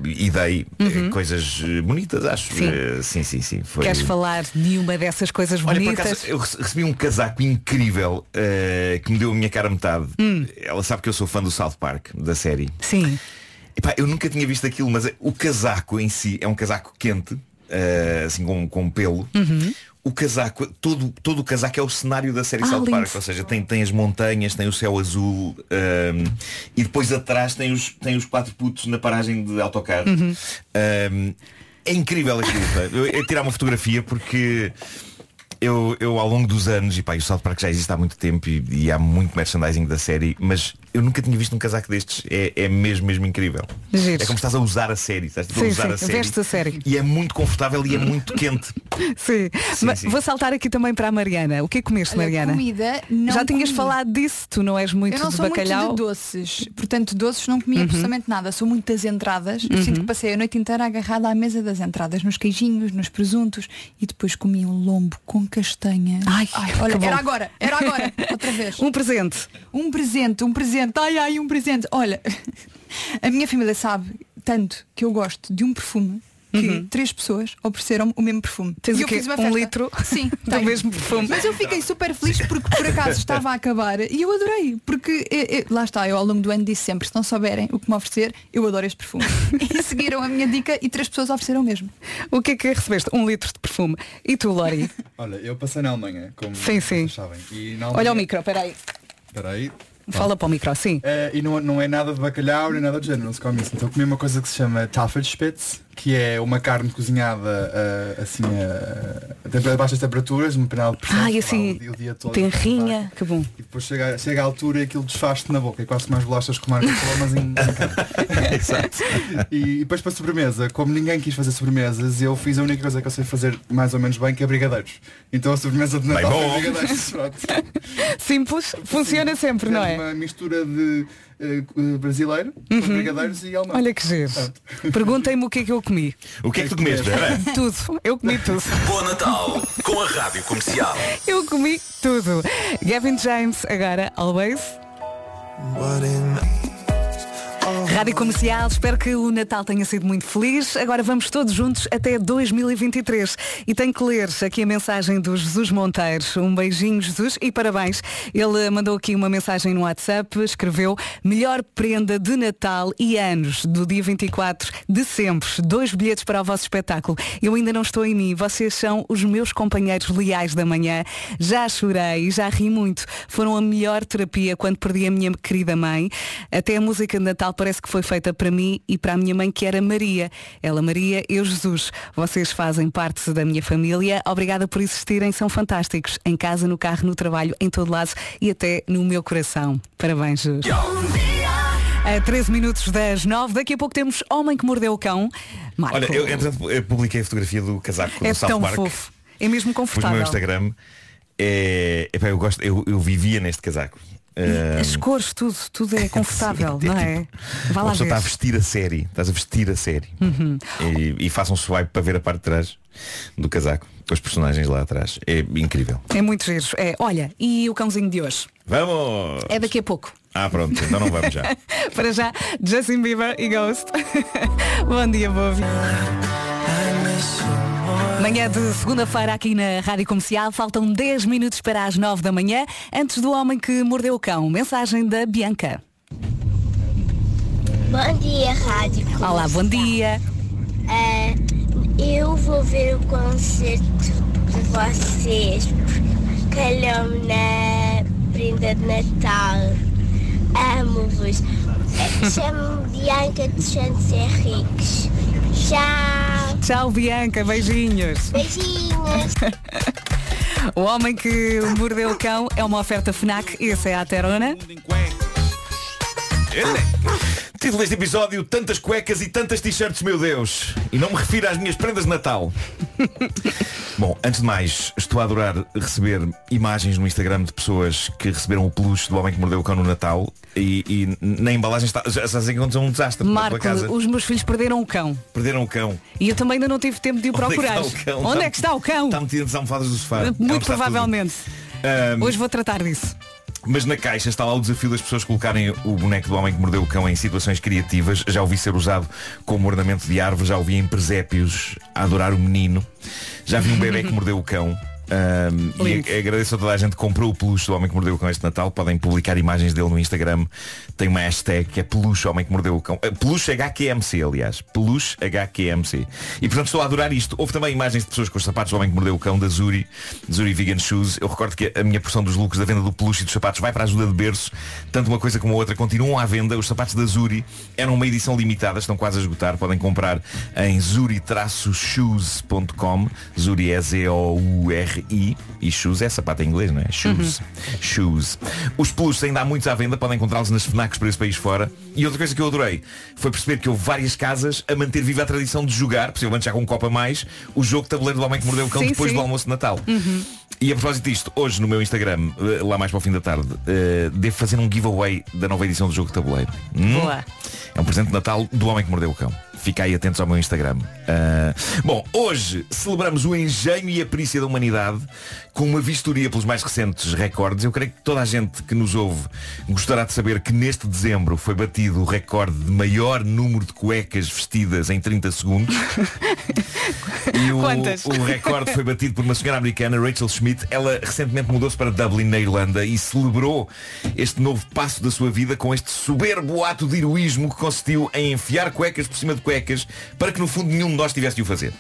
G: e dei eh, coisas eh, bonitas, acho.
B: Uhum. Sim.
G: Eh, sim, sim, sim. Foi...
B: Queres falar de uma dessas coisas
G: Olha, por
B: bonitas?
G: acaso, eu rece- recebi um casaco incrível eh, que me deu a minha cara metade.
B: Hum.
G: Ela sabe que eu sou fã do South Park, da série.
B: Sim.
G: Epá, eu nunca tinha visto aquilo, mas o casaco em si é um casaco quente, eh, assim com, com pelo.
B: Uhum.
G: O casaco, todo, todo o casaco é o cenário da série
B: Ah,
G: South. Park, ou seja, tem, tem as montanhas, tem o céu azul ehm, e depois atrás tem os, tem os quatro putos na paragem de autocarro.
B: Uhum.
G: Ehm, é incrível aquilo. Eu ia tirar uma fotografia porque eu, eu ao longo dos anos, e pá, o South Park já existe há muito tempo e, e há muito merchandising da série, mas eu nunca tinha visto um casaco destes. É, é mesmo, mesmo incrível.
B: Giro.
G: É como estás a usar a série. Estás tipo, a
B: Sim,
G: usar
B: sim,
G: a série.
B: vestes a série.
G: E é muito confortável e é muito quente.
B: Sim.
G: Sim,
B: Mas
G: sim.
B: Vou saltar aqui também para a Mariana. O que é que comeste,
D: Olha,
B: Mariana?
D: comida, não
B: Já tinhas
D: comi.
B: falado disso, tu não és muito
D: Eu não
B: de
D: sou
B: bacalhau.
D: muito de doces, portanto doces não
B: Uhum.
D: comia absolutamente nada, sou muito das entradas. Eu sinto que passei a noite inteira agarrada à mesa das entradas, nos queijinhos, nos presuntos e depois comi um lombo com castanha.
B: Ai,
D: olha,
B: que bom.
D: era agora, era agora, outra vez.
B: Um presente.
D: Um presente, um presente, ai ai, um presente. Olha, a minha família sabe tanto que eu gosto de um perfume que três pessoas ofereceram o mesmo perfume.
B: Uhum. Tens
D: e
B: o
D: eu fiz uma
B: Um
D: festa.
B: litro
D: Sim,
B: do
D: tenho.
B: mesmo perfume.
D: Mas eu fiquei super feliz porque por acaso estava a acabar e eu adorei. Porque eh, eh, lá está, eu ao longo do ano disse sempre, se não souberem o que me oferecer, eu adoro este perfume. e seguiram a minha dica e três pessoas ofereceram o mesmo.
B: O que é que recebeste? Um litro de perfume. E tu, Lori?
I: Olha, eu passei na Alemanha, como
B: Sim, sim.
I: sabem. E na
B: Olha o
I: Alemanha-
B: micro, peraí.
I: Espera aí.
B: Fala para o micro, sim.
I: Eh, e não, não é nada de bacalhau nem nada do género, não se come isso. Então comi uma coisa que se chama Tafelspitz, que é uma carne cozinhada eh, assim a, a, baixas temperaturas, uma panela de pressão.
B: Ai, assim,
I: o dia- o dia todo.
B: tenrinha, que bom.
I: E depois chega, chega à altura e aquilo desfaz-te na boca. É quase mais bolachas que o Marco falou, mas em, em carne.
G: Exato.
I: E, e depois para sobremesa, como ninguém quis fazer sobremesas, eu fiz a única coisa que eu sei fazer mais ou menos bem, que é brigadeiros. Então a sobremesa de Natal foi brigadeiros. Pronto.
B: Simples, funciona sempre, não é?
I: Uma mistura de eh, eh, brasileiro, com brigadeiros e alemão.
B: Olha que giro. Perguntem-me o que é que eu comi.
G: O que é que tu comeste, Vera?
B: Tudo. Eu comi tudo.
E: Bom Natal com a Rádio Comercial.
B: Eu comi tudo. Gavin James, agora, always. Rádio Comercial, espero que o Natal tenha sido muito feliz. Agora vamos todos juntos até 2023. E tenho que ler aqui a mensagem do Jesus Monteiros. Um beijinho, Jesus, e parabéns. Ele mandou aqui uma mensagem no WhatsApp, escreveu melhor prenda de Natal e anos do dia 24 de sempre. Dois bilhetes para o vosso espetáculo. Eu ainda não estou em mim. Vocês são os meus companheiros leais da manhã. Já chorei já ri muito. Foram a melhor terapia quando perdi a minha querida mãe. Até a música de Natal parece que foi feita para mim e para a minha mãe, que era Maria. Ela, Maria, eu, Jesus. Vocês fazem parte da minha família. Obrigada por existirem, são fantásticos. Em casa, no carro, no trabalho, em todo lado e até no meu coração. Parabéns, Jesus. A 13 minutos das 9, daqui a pouco temos Homem que Mordeu o Cão. Marco,
G: Olha, eu, entretanto, eu publiquei a fotografia do casaco
B: é
G: do
B: tão
G: Park.
B: fofo. É mesmo
G: Pus no
B: confortável.
G: meu Instagram. É, epá, eu, gosto, eu, eu vivia neste casaco. Ah,
B: As cores, tudo, tudo é confortável, não é? Vá
G: Uma
B: lá ver.
G: está a vestir a série. Estás a vestir a série.
B: Uhum.
G: E, e façam um swipe para ver a parte de trás do casaco. Com os personagens lá atrás. É incrível.
B: É muito giro. É, olha, e o cãozinho de hoje?
G: Vamos!
B: É daqui a pouco.
G: Ah, pronto, então não vamos já.
B: Para já, Justin Bieber e Ghost. Bom dia, Bovi. Manhã de segunda-feira aqui na Rádio Comercial. Faltam 10 minutos para as 9 da manhã. Antes do homem que mordeu o cão. Mensagem da Bianca.
J: Bom dia, Rádio.
B: Olá, bom dia.
J: É, eu vou ver o concerto de vocês. Calhou-me na prenda de Natal. Amo-vos. Chamo-me Bianca de Santos Henriques. Tchau.
B: Tchau, Bianca. Beijinhos.
J: Beijinhos.
B: O homem que mordeu o cão é uma oferta FNAC. Esse é a Terona.
G: Título deste episódio, tantas cuecas e tantas t-shirts, meu Deus. E não me refiro às minhas prendas de Natal. Bom, antes de mais, estou a adorar receber imagens no Instagram de pessoas que receberam o peluche do homem que mordeu o cão no Natal e, e na embalagem está, já sei que aconteceu um desastre
B: Marco, os meus filhos perderam o cão.
G: Perderam o cão.
B: E eu também ainda não tive tempo de o
G: Onde é que
B: procurar.
G: está o cão?
B: Onde
G: Está-
B: é que está o cão?
G: Está metido nas almofadas do sofá. É
B: Muito provavelmente. Hoje vou tratar disso.
G: Mas na caixa está lá o desafio das pessoas colocarem o boneco do homem que mordeu o cão em situações criativas. Já ouvi ser usado como ornamento de árvore, já ouvi em presépios a adorar o menino. Já vi um bebê que mordeu o cão. Ahm, e agradeço a toda a gente que comprou o peluche do homem que mordeu o cão este Natal. Podem publicar imagens dele no Instagram. Tem uma hashtag que é peluche homem que mordeu o cão. Ah, Peluche HQMC, aliás. Peluche HQMC. E portanto estou a adorar isto. Houve também imagens de pessoas com os sapatos do homem que mordeu o cão da Zuri, Zuri Vegan Shoes. Eu recordo que a minha porção dos lucros da venda do peluche e dos sapatos vai para a ajuda de berço. Tanto uma coisa como a outra continuam à venda. Os sapatos da Zuri eram uma edição limitada, estão quase a esgotar. Podem comprar em zuri-shoes.com. Zuri é E shoes é sapato em inglês, não é? Shoes. Shoes. Os peluches ainda há muitos à venda, podem encontrá-los nas FNACs por esse país fora. E outra coisa que eu adorei foi perceber que houve várias casas a manter viva a tradição de jogar, possivelmente já com um copo a mais, o jogo de tabuleiro do homem que mordeu o cão
B: Sim,
G: depois
B: sim.
G: do almoço de Natal. E a propósito disto, hoje no meu Instagram, eh, lá mais para o fim da tarde, eh, devo fazer um giveaway da nova edição do jogo de tabuleiro. Hum?
B: Boa.
G: É um presente de Natal do homem que mordeu o cão. Fica aí atentos ao meu Instagram. Ah, bom, hoje celebramos o engenho e a perícia da humanidade com uma vistoria pelos mais recentes recordes. Eu creio que toda a gente que nos ouve gostará de saber que neste dezembro foi batido o recorde de maior número de cuecas vestidas em 30 segundos. E o,
B: Quantas?
G: o recorde foi batido por uma senhora americana, Rachel Schmidt. Ela recentemente mudou-se para Dublin, na Irlanda, e celebrou este novo passo da sua vida com este soberbo ato de heroísmo que consistiu em enfiar cuecas por cima de cuecas para que no fundo nenhum de nós tivesse de o fazer.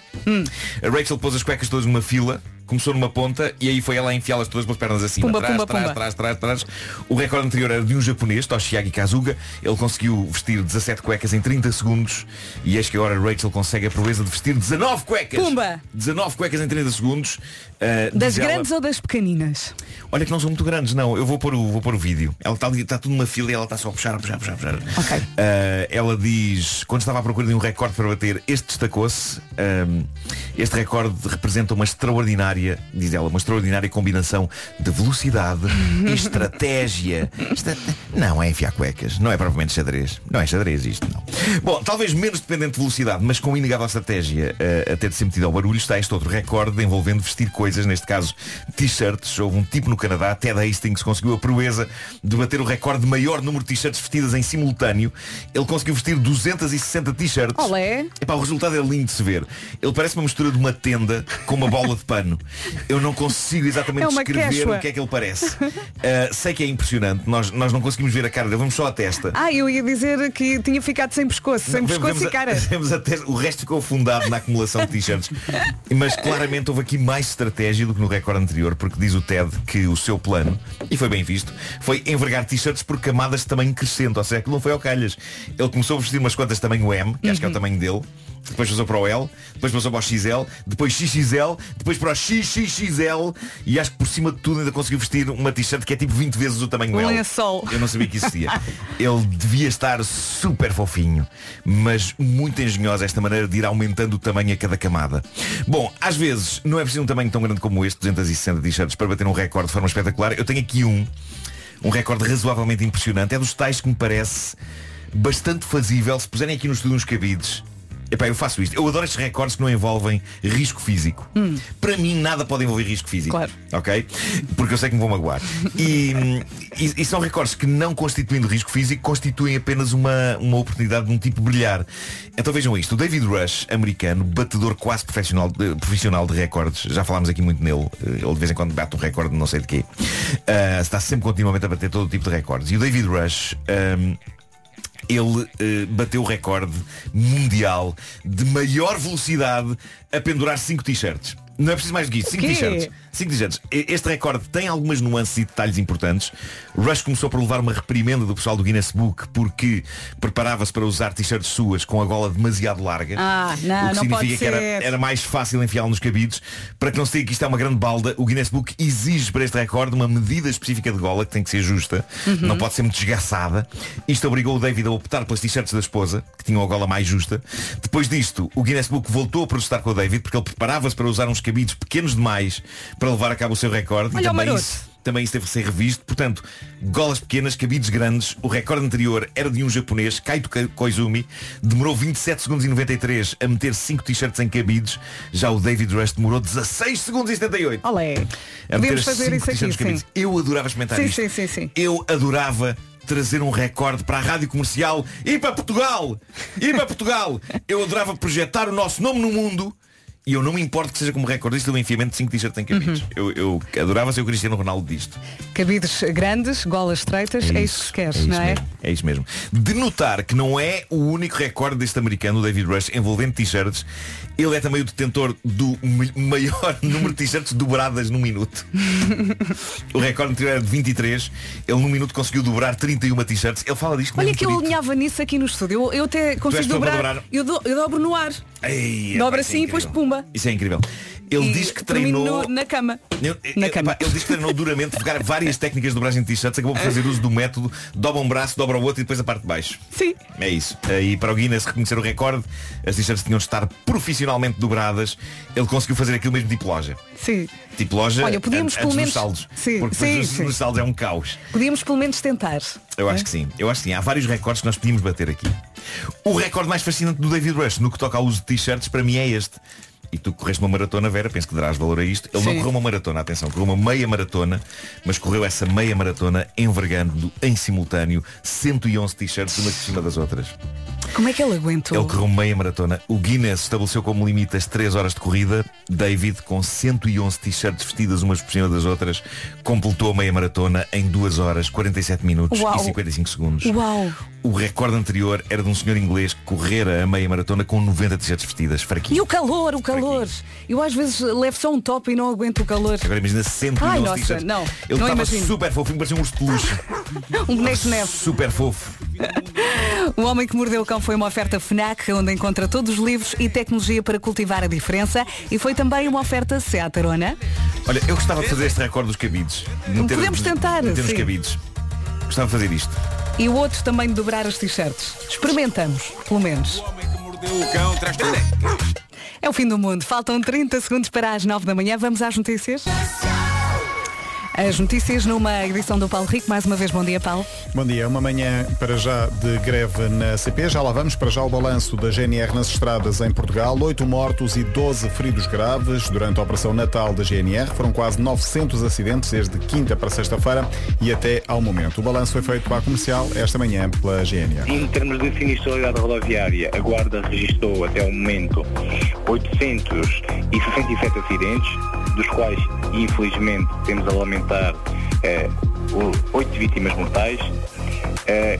G: A Rachel pôs as cuecas todas numa fila, começou numa ponta e aí foi ela a enfiá-las todas pelas pernas acima.
B: Pumba,
G: trás,
B: pumba,
G: trás,
B: pumba.
G: trás, trás, trás. O recorde anterior era de um japonês, Toshiaki Kazuga. Ele conseguiu vestir 17 cuecas em 30 segundos e eis que agora Rachel consegue a proeza de vestir 19 cuecas.
B: Pumba!
G: 19 cuecas em 30 segundos. Uh,
B: Das
G: diz ela-
B: grandes ou das pequeninas?
G: Olha que não são muito grandes, não. Eu vou pôr o, vou pôr o vídeo. Ela está está tudo numa fila e ela está só a puxar, a puxar, a puxar, a puxar.
B: Ok.
G: Uh, ela diz, quando estava à procura de um recorde para bater, este destacou-se. Um, este recorde representa uma extraordinária extraordinária, diz ela, uma extraordinária combinação de velocidade e estratégia. Estra- Não é enfiar cuecas, não é propriamente xadrez. Não é xadrez isto, não. Bom, talvez menos dependente de velocidade, mas com inegável estratégia eh, a ter de ser metido ao barulho, está este outro recorde envolvendo vestir coisas, neste caso t-shirts. Houve um tipo no Canadá, Ted Hastings, conseguiu a proeza de bater o recorde de maior número de t-shirts vestidas em simultâneo. Ele conseguiu vestir 260 t-shirts.
B: Olé.
G: Epá, o resultado é lindo de se ver. Ele parece uma mistura de uma tenda com uma bola de pano. Eu não consigo exatamente
B: É
G: descrever
B: quechua.
G: o que é que ele parece. Uh, sei que é impressionante. Nós, nós não conseguimos ver a cara dele, vamos só à testa.
B: Ah, eu ia dizer que tinha ficado sem pescoço, sem
G: Vemos-
B: pescoço
G: vemos
B: e
G: a-
B: cara.
G: vemos a testa- o resto ficou afundado na acumulação de t-shirts. Mas claramente houve aqui mais estratégia do que no recorde anterior, porque diz o Ted que o seu plano, e foi bem visto, foi envergar t-shirts por camadas de tamanho crescente. Ou seja, aquilo não foi ao calhas. Ele começou a vestir umas quantas de tamanho M, que acho que é o tamanho dele. Depois passou para o L, depois passou para o XL, depois XXL, depois para o XXXL e acho que por cima de tudo ainda conseguiu vestir uma t-shirt que é tipo 20 vezes o tamanho L.
B: lençol.
G: Eu não sabia que existia. Ele devia estar super fofinho, mas muito engenhosa esta maneira de ir aumentando o tamanho a cada camada. Bom, às vezes não é preciso um tamanho tão grande como este, 260 t-shirts, para bater um recorde de forma espetacular. Eu tenho aqui um, um recorde razoavelmente impressionante. É dos tais que me parece bastante fazível se puserem aqui no estúdio uns cabides. Epá, eu faço isto. Eu adoro estes recordes que não envolvem risco físico. Para mim nada pode envolver risco físico.
B: Claro.
G: Ok? Porque eu sei que me vou magoar. E, e- e são recordes que não constituindo risco físico constituem apenas uma, uma oportunidade de um tipo brilhar. Então vejam isto. O David Rush, americano, batedor quase profissional de, profissional de recordes, já falámos aqui muito nele, eh, ele de vez em quando bate um recorde de não sei de quê. Ah, está sempre continuamente a bater todo tipo de recordes. E o David Rush. ahm, ele eh, bateu o recorde mundial de maior velocidade a pendurar 5 t-shirts. Não é preciso mais do que isso, 5
B: quê?
G: t-shirts. 5 t-shirts. E- Este recorde tem algumas nuances e detalhes importantes. Rush começou por levar uma reprimenda do pessoal do Guinness Book porque preparava-se para usar t-shirts suas com a gola demasiado larga.
B: Ah, não,
G: o que significa que era, era mais fácil enfiá-lo nos cabides. Para que não se diga que isto é uma grande balda, o Guinness Book exige para este recorde uma medida específica de gola que tem que ser justa.
B: Uhum.
G: Não pode ser muito desgaçada. Isto obrigou o David a optar pelas t-shirts da esposa, que tinham a gola mais justa. Depois disto, o Guinness Book voltou a protestar com o David porque ele preparava-se para usar uns cabides pequenos demais para levar a cabo o seu recorde.
B: Olha
G: e também isso, também isso teve que ser revisto. Portanto, golas pequenas, cabides grandes. O recorde anterior era de um japonês, Kaito Ka- Koizumi. Demorou 27 segundos e 93 a meter 5 t-shirts em cabides. Já o David Rush demorou 16 segundos e 78.
B: Olé.
G: a
B: Podemos fazer isso aqui, sim.
G: Eu adorava experimentar
B: Sim,
G: isto.
B: sim, sim, sim.
G: Eu adorava trazer um recorde para a rádio comercial e para Portugal. E para Portugal. Eu adorava projetar o nosso nome no mundo. E eu não me importo que seja como recordista do enfiamento de 5 t-shirts em cabides.
B: Uhum.
G: Eu, eu adorava ser o Cristiano Ronaldo disto.
B: Cabides grandes, golas estreitas, é, isso que se quer,
G: é isso
B: não é?
G: Mesmo, é isso mesmo. De notar que não é o único recorde deste americano, o David Rush, envolvendo t-shirts. Ele é também o detentor do ma- maior número de t-shirts dobradas num minuto. o recorde anterior era de 23. Ele num minuto conseguiu dobrar 31 t-shirts. Ele fala disto
B: Olha que eu alinhava nisso aqui no estúdio. Eu, eu até consigo dobrar.
G: dobrar?
B: Eu, do- eu dobro no ar.
G: Ei,
B: Dobra
G: isso é
B: assim e depois
G: incrível.
B: Pumba.
G: Isso é incrível. Ele
B: E
G: diz que treinou.
B: no- na cama.
G: Eu-
B: Na
G: eu-
B: cama.
G: ele diz que treinou duramente pegar várias técnicas de dobragem de t-shirts, acabou por fazer uso do método, dobra um braço, dobra o outro e depois a parte de baixo.
B: Sim.
G: É isso. E para o Guinness reconhecer o recorde, as t-shirts tinham de estar profissionalmente dobradas. Ele conseguiu fazer aquilo mesmo tipo loja.
B: Sim.
G: Tipo loja
B: Olha, podíamos
G: an-
B: pelo
G: antes
B: menos-
G: dos saldos.
B: Sim,
G: Porque
B: sim,
G: depois
B: sim.
G: dos saldos é um caos.
B: Podíamos pelo menos tentar.
G: Eu acho que sim, eu acho que sim. Há vários recordes que nós podíamos bater aqui. O recorde mais fascinante do David Rush no que toca ao uso de t-shirts para mim é este. E tu correste uma maratona, Vera, penso que darás valor a isto. Ele não
B: Sim.
G: correu uma maratona, atenção, correu uma meia maratona, mas correu essa meia maratona envergando em simultâneo 111 t-shirts umas por cima das outras.
B: Como é que ele aguentou?
G: Ele correu meia maratona. O Guinness estabeleceu como limite as 3 horas de corrida. David, com 111 t-shirts vestidas umas por cima das outras, completou a meia maratona em 2 horas, 47 minutos
B: Uau.
G: e 55 segundos.
B: Uau!
G: O recorde anterior era de um senhor inglês que correra a meia maratona com 90 t-shirts vestidas. Fraquinho.
B: E o calor, o calor. Eu às vezes levo só um top e não aguento o calor.
G: Agora imagina 111
B: Ai, nossa,
G: t-shirts.
B: não.
G: Ele
B: Não
G: estava
B: imagino.
G: super fofinho, parecia um urso de peluche.
B: Um boneco de neve.
G: Super fofo.
B: O Homem que Mordeu o Cão foi uma oferta FNAC, onde encontra todos os livros e tecnologia para cultivar a diferença. E foi também uma oferta Seat Arona.
G: Olha, eu gostava de fazer este recorde dos cabides. Meter-
B: Podemos tentar,
G: Meter
B: sim.
G: cabides. Gostava de fazer isto.
B: E o outro também de dobrar as t-shirts. Experimentamos, pelo menos. É o fim do mundo. Faltam 30 segundos para as 9 da manhã. Vamos às notícias? As notícias numa edição do Paulo Rico. Mais uma vez, bom dia, Paulo.
A: Bom dia, uma manhã para já de greve na CP. Já lá vamos para já o balanço da GNR nas estradas em Portugal. Oito mortos e 12 feridos graves durante a Operação Natal da GNR. Foram quase 900 acidentes desde quinta para sexta-feira e até ao momento. O balanço foi feito à comercial esta manhã pela GNR.
K: Em termos de sinistralidade rodoviária, a Guarda registrou até o momento 867 acidentes, dos quais, infelizmente, temos a lamentar eh, oito vítimas mortais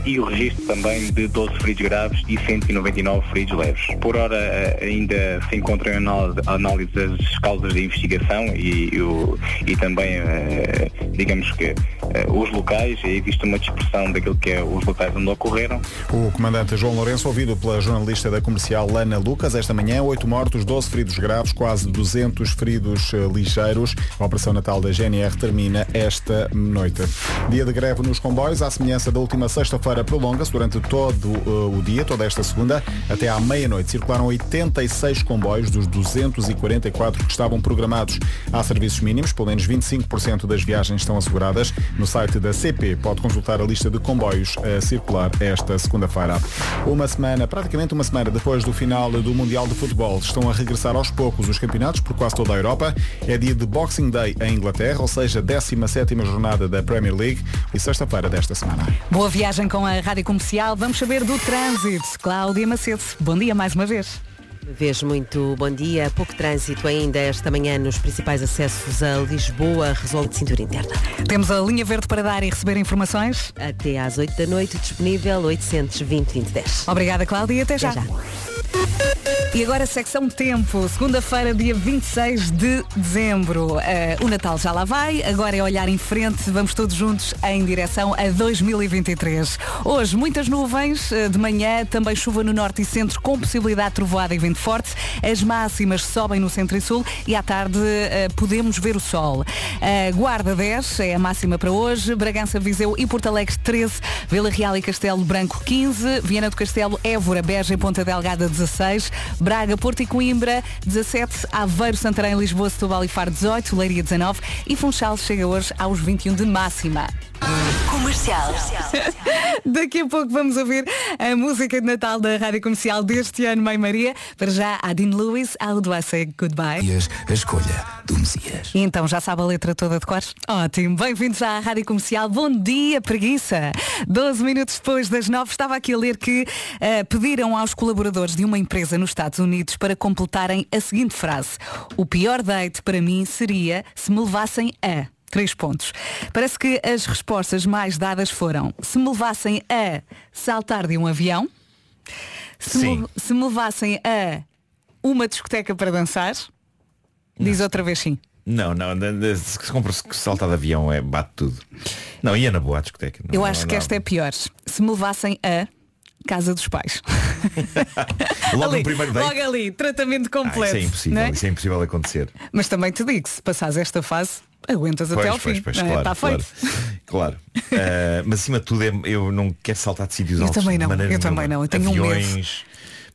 K: e o registro também de 12 feridos graves e 199 feridos leves. Por hora eh, ainda se encontram em análise, análise as causas de investigação e, o- e também, eh, digamos que, eh, os locais, existe uma dispersão daquilo que é os locais onde ocorreram.
A: O comandante João Lourenço, ouvido pela jornalista da comercial Lana Lucas, esta manhã, 8 mortos, 12 feridos graves, quase 200 feridos eh, ligeiros. A Operação Natal da GNR termina esta noite. Dia de greve nos comboios, à semelhança da última sexta-feira, prolonga-se durante todo eh, o dia, toda esta segunda, até à meia-noite. Circularam 86 comboios dos 244 que estavam programados. Há serviços mínimos, pelo menos 25% das viagens estão asseguradas. No site da CP pode consultar a lista de comboios a circular esta segunda-feira. Uma semana, praticamente uma semana depois do final do Mundial de Futebol, estão a regressar aos poucos os campeonatos por quase toda a Europa. É dia de Boxing Day em Inglaterra, ou seja, 17ª jornada da Premier League e sexta-feira desta semana.
B: Boa viagem com a Rádio Comercial. Vamos saber do trânsito. Cláudia Macedo, bom dia mais uma vez.
C: Uma vez muito bom dia. Pouco trânsito ainda esta manhã nos principais acessos a Lisboa, resolve de cintura interna.
B: Temos a linha verde para dar e receber informações.
C: Até às 8 da noite, disponível 820 2010.
B: Obrigada, Cláudia, e até já.
C: Até já.
B: E agora secção tempo, segunda-feira, dia 26 de dezembro. Eh, o Natal já lá vai, agora é olhar em frente, vamos todos juntos em direção a 2023. Hoje, muitas nuvens, eh, de manhã também chuva no norte e centro com possibilidade de trovoada e vento forte. As máximas sobem no centro e sul e à tarde eh, podemos ver o sol. Eh, Guarda 10 é a máxima para hoje, Bragança, Viseu e Porto Alegre 13, Vila Real e Castelo Branco 15, Viana do Castelo, Évora, Beja e Ponta Delgada 16, Braga, Porto e Coimbra 17, Aveiro, Santarém, Lisboa, Setúbal e Faro 18, Leiria 19 e Funchal chega hoje aos 21 de máxima.
L: Comercial.
B: Daqui a pouco vamos ouvir a música de Natal da Rádio Comercial deste ano, Mãe Maria. Para já, a Dean Lewis, How Do I Say Goodbye?
E: A escolha do Messias.
B: E então, já sabe a letra toda de cor? Ótimo, bem-vindos à Rádio Comercial. Bom dia, preguiça! 12 minutos depois das 9, estava aqui a ler que eh, pediram aos colaboradores de uma empresa nos Estados Unidos para completarem a seguinte frase. O pior date para mim seria se me levassem a... Três pontos. Parece que as respostas mais dadas foram se me levassem a saltar de um avião, se, me, se me levassem a uma discoteca para dançar, diz outra vez sim.
G: Não, não, se compra se saltar de avião é bate tudo. Não, ia na boa à discoteca. Não,
B: Eu
G: não,
B: acho que
G: não.
B: esta é pior. Se me levassem a casa dos pais.
G: Logo
B: ali,
G: no primeiro date.
B: Logo ali, tratamento
G: Ah,
B: completo.
G: isso é impossível,
B: não é?
G: isso é impossível acontecer.
B: Mas também te digo, se passares esta fase, aguentas até ao
G: pois,
B: fim.
G: pois,
B: é?
G: claro,
B: Está
G: claro,
B: feito.
G: claro. Ah, mas acima de tudo é- eu não quero saltar de sítios
B: Eu
G: altos
B: também não, eu também não, eu tenho um medo.
G: Aviões,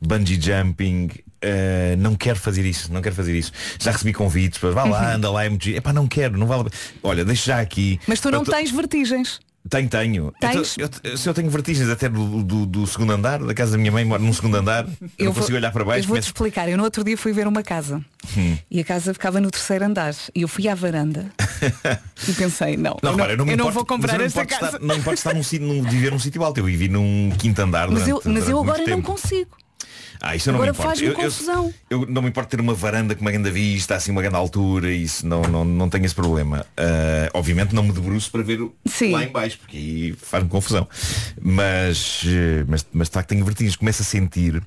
G: bungee jumping, ah, não quero fazer isso, não quero fazer isso. Já recebi convites para vá lá, anda lá, é muito giro. Epá, não quero, não vale. Olha, deixa já aqui.
B: Mas tu não tens vertigens.
G: Tenho, tenho.
B: Tens?
G: Eu eu- se eu tenho vertigens até do, do- do segundo andar, da casa da minha mãe mora num segundo andar, eu, não
B: vou-
G: consigo olhar para baixo.
B: Eu vou-te
G: começo-
B: explicar. Eu no outro dia fui ver uma casa.
G: Hum.
B: E a casa ficava no terceiro andar. E eu fui à varanda. e pensei, não,
G: Não,
B: eu,
G: repara, eu não,
B: eu não
G: importo-
B: vou comprar
G: eu
B: esta
G: não
B: casa.
G: Estar, não importa estar num num, viver num sítio alto. Eu vivi num quinto andar
B: Mas eu,
G: durante-
B: mas eu agora não
G: tempo.
B: consigo.
G: Ah, isso eu não
B: Agora
G: me importa. eu, eu-
B: confusão.
G: Eu, não me importa ter uma varanda com uma grande vista, assim, uma grande altura, isso não, não, não tenho esse problema. Ah, obviamente não me debruço para ver
B: Sim.
G: lá em baixo, porque aí faz-me confusão. Mas, eh, mas, mas de facto tenho vertigens, começo a sentir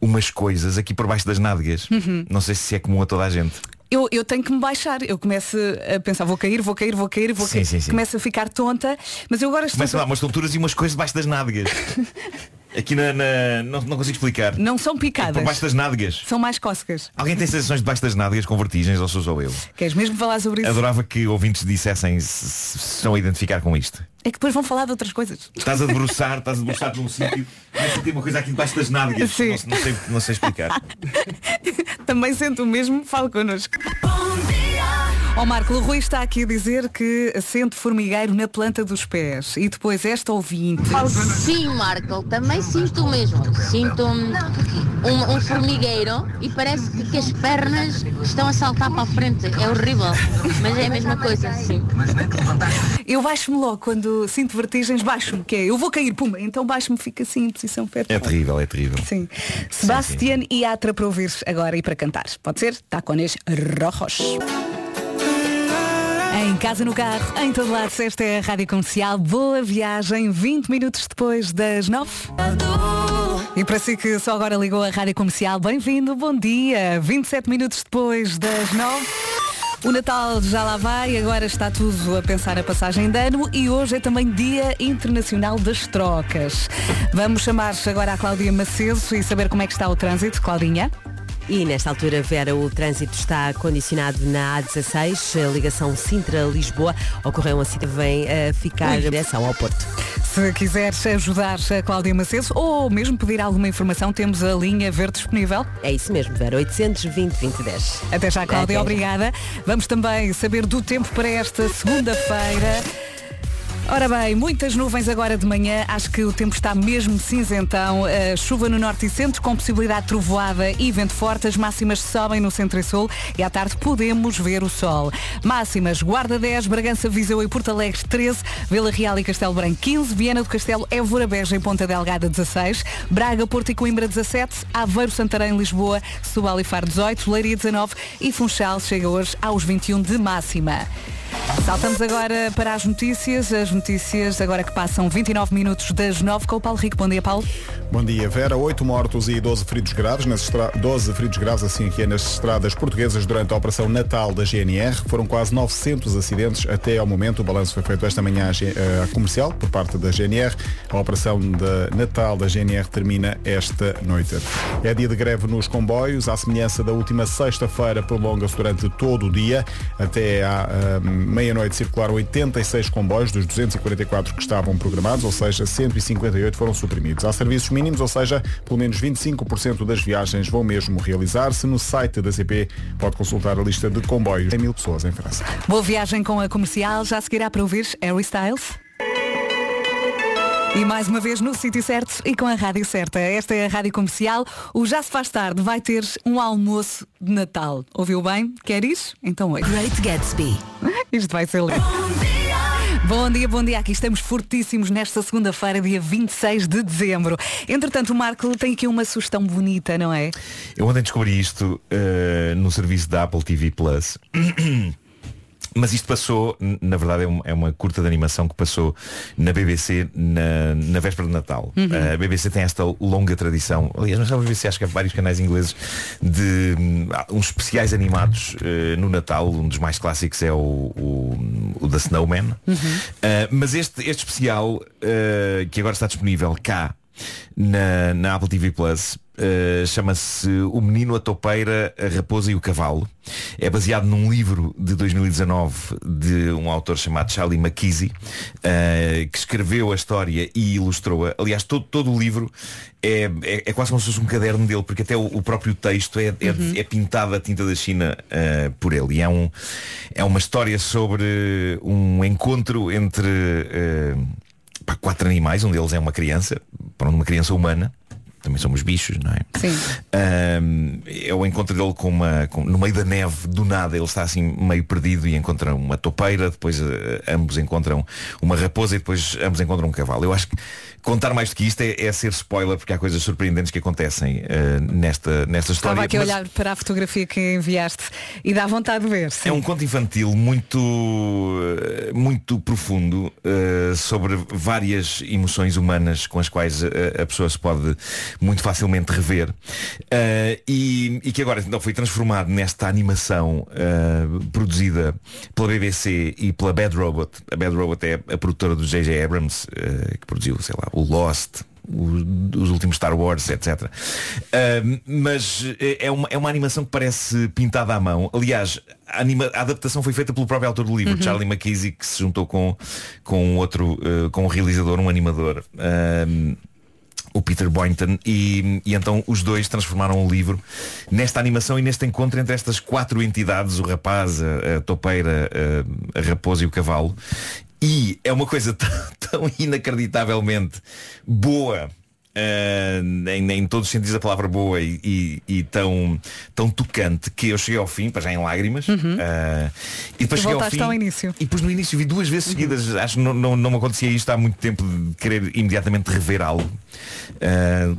G: umas coisas aqui por baixo das nádegas.
B: Uhum.
G: Não sei se é comum a toda a gente.
B: Eu, eu tenho que me baixar. Eu começo a pensar, vou cair, vou cair, vou cair, vou
G: Sim,
B: cair.
G: sim, sim.
B: Começo a ficar tonta. Mas eu agora estou.
G: Começa a dar umas tonturas e umas coisas debaixo das nádegas. Aqui na, na- não, não consigo explicar.
B: Não são
G: Por
B: picadas.
G: baixo das nádegas.
B: São mais cócegas.
G: Alguém tem sensações debaixo das nádegas com vertigens ou sou só eu?
B: Queres mesmo falar sobre isso?
G: Adorava que ouvintes dissessem se estão a identificar com isto.
B: É que depois vão falar de outras coisas.
G: Estás a debruçar, estás a debruçar num sítio, mas tem uma coisa aqui debaixo das nádegas.
B: Sim.
G: Não, não sei, não sei explicar.
B: Também sento o mesmo, fala connosco. Ó Marco, o Rui está aqui a dizer que sente formigueiro na planta dos pés. E depois esta ouvinte.
M: Sim, Marco, também sinto o mesmo. Sinto um, um- um formigueiro e parece que, que as pernas estão a saltar para a frente. É horrível, mas é a mesma coisa, sim.
B: Eu baixo-me logo quando sinto vertigens, baixo-me, que é eu vou cair, puma, então baixo-me, fica assim em posição
G: É
B: fetal.
G: terrível, é terrível.
B: Sim. Sebastián e Atra para ouvir agora e para cantar. Pode ser? Tacones rojos. Casa, no carro, em todo lado, esta é a Rádio Comercial. Boa viagem, 20 minutos depois das 9. E para si que só agora ligou a Rádio Comercial, bem-vindo, bom dia. 27 minutos depois das 9. O Natal já lá vai, agora está tudo a pensar a passagem de ano e hoje é também Dia Internacional das Trocas. Vamos chamar agora a Cláudia Macedo e saber como é que está o trânsito. Claudinha?
C: E nesta altura, Vera, o trânsito está condicionado na A16, a ligação Sintra-Lisboa. Ocorreu um acidente, vem a ficar
B: Ui.
C: em direção ao Porto.
B: Se quiseres ajudar a Cláudia Macedo ou mesmo pedir alguma informação, temos a linha verde disponível.
C: É isso mesmo, Vera, 820 2010.
B: Até já, Cláudia,
C: Até já.
B: obrigada. Vamos também saber do tempo para esta segunda-feira. Ora bem, muitas nuvens agora de manhã, acho que o tempo está mesmo cinzentão. Uh, chuva no norte e centro, com possibilidade de trovoada e vento forte. As máximas sobem no centro e sul e à tarde podemos ver o sol. Máximas, Guarda 10, Bragança, Viseu e Porto Alegre 13, Vila Real e Castelo Branco 15, Viana do Castelo, Évora, Beja e Ponta Delgada 16, Braga, Porto e Coimbra 17, Aveiro, Santarém, Lisboa, Setúbal e Faro 18, Leiria 19 e Funchal chega hoje aos 21 de máxima. Saltamos agora para as notícias. As notícias agora que passam 29 minutos das 9 com o Paulo Rico. Bom dia, Paulo.
A: Bom dia, Vera. 8 mortos e 12 feridos graves, nas estra... 12 feridos graves assim que é nas estradas portuguesas durante a Operação Natal da GNR. Foram quase 900 acidentes até ao momento. O balanço foi feito esta manhã à eh, comercial por parte da GNR. A Operação de Natal da GNR termina esta noite. É dia de greve nos comboios. À semelhança da última sexta-feira, prolonga-se durante todo o dia. Até à ah, meia-noite circularam 86 comboios dos 244 que estavam programados, ou seja, 158 foram suprimidos. Há serviços mínimos, ou seja, pelo menos 25% das viagens vão mesmo realizar-se. No site da CP pode consultar a lista de comboios. Tem mil pessoas em França.
B: Boa viagem com a comercial. Já seguirá para ouvir Harry Styles. E mais uma vez no sítio certo e com a rádio certa. Esta é a rádio comercial. O Já se faz tarde vai ter um almoço de Natal. Ouviu bem? Quer isso? Então oi.
L: Great Gatsby.
B: Isto vai ser lindo. Bom dia, bom dia. Aqui estamos fortíssimos nesta segunda-feira, dia 26 de dezembro. Entretanto, o Marco tem aqui uma sugestão bonita, não é?
G: Eu ontem descobri isto eh, no serviço da Apple TV Plus. Mas isto passou, na verdade é uma, é uma curta de animação que passou na BBC na, na véspera de Natal.
N: Uhum.
G: A BBC tem esta longa tradição, aliás, não só a BBC, acho que há vários canais ingleses de há uns especiais animados eh, no Natal. Um dos mais clássicos é o, o, o The Snowman. Uh, mas este, este especial, uh, que agora está disponível cá na, na Apple TV Plus, uh, chama-se O Menino, a Topeira, a Raposa e o Cavalo. É baseado num livro de 2019 de um autor chamado Charlie McKeesey, uh, que escreveu a história e ilustrou-a. Aliás, todo, todo o livro é, é, é quase como se fosse um caderno dele, porque até o, o próprio texto é, é,
N: Uhum.
G: é pintado a tinta da China uh, por ele. E é, um, é uma história sobre um encontro entre pá, quatro animais, um deles é uma criança, para uma criança humana. Também somos bichos, não é?
B: Sim.
G: Ahm, é o encontro dele com uma. com- no meio da neve, do nada, ele está assim meio perdido e encontra uma topeira, depois eh, ambos encontram uma raposa e depois ambos encontram um cavalo. Eu acho que contar mais do que isto é, é ser spoiler, porque há coisas surpreendentes que acontecem eh, nesta, nesta história.
B: Estava aqui a
G: Mas-
B: olhar para a fotografia que enviaste e dá vontade de ver. sim.
G: é um conto infantil muito, muito profundo eh, sobre várias emoções humanas com as quais eh, a pessoa se pode muito facilmente rever Eh, e, e que agora então foi transformado nesta animação eh, produzida pela BBC e pela Bad Robot. A Bad Robot é a produtora do J.J. Abrams, eh, que produziu, sei lá, o Lost, os últimos Star Wars, etc. Ah, mas é uma, é uma animação que parece pintada à mão. Aliás, a, anima- a adaptação foi feita pelo próprio autor do livro,
N: Uhum.
G: Charlie McKeesey, que se juntou com, com um outro, eh, com um realizador, um animador. ah, o Peter Boynton e, e então os dois transformaram o livro nesta animação e neste encontro entre estas quatro entidades, o rapaz, a, a topeira, a, a raposa e o cavalo. E é uma coisa tão, tão inacreditavelmente boa. Eh, em, em todos os sentidos da palavra boa e, e- e tão, tão tocante que eu cheguei ao fim, para já em lágrimas eh, e depois
B: E
G: cheguei ao fim
B: ao início.
G: e depois no início vi duas vezes seguidas. Acho que não, não, não me acontecia isto há muito tempo de querer imediatamente rever algo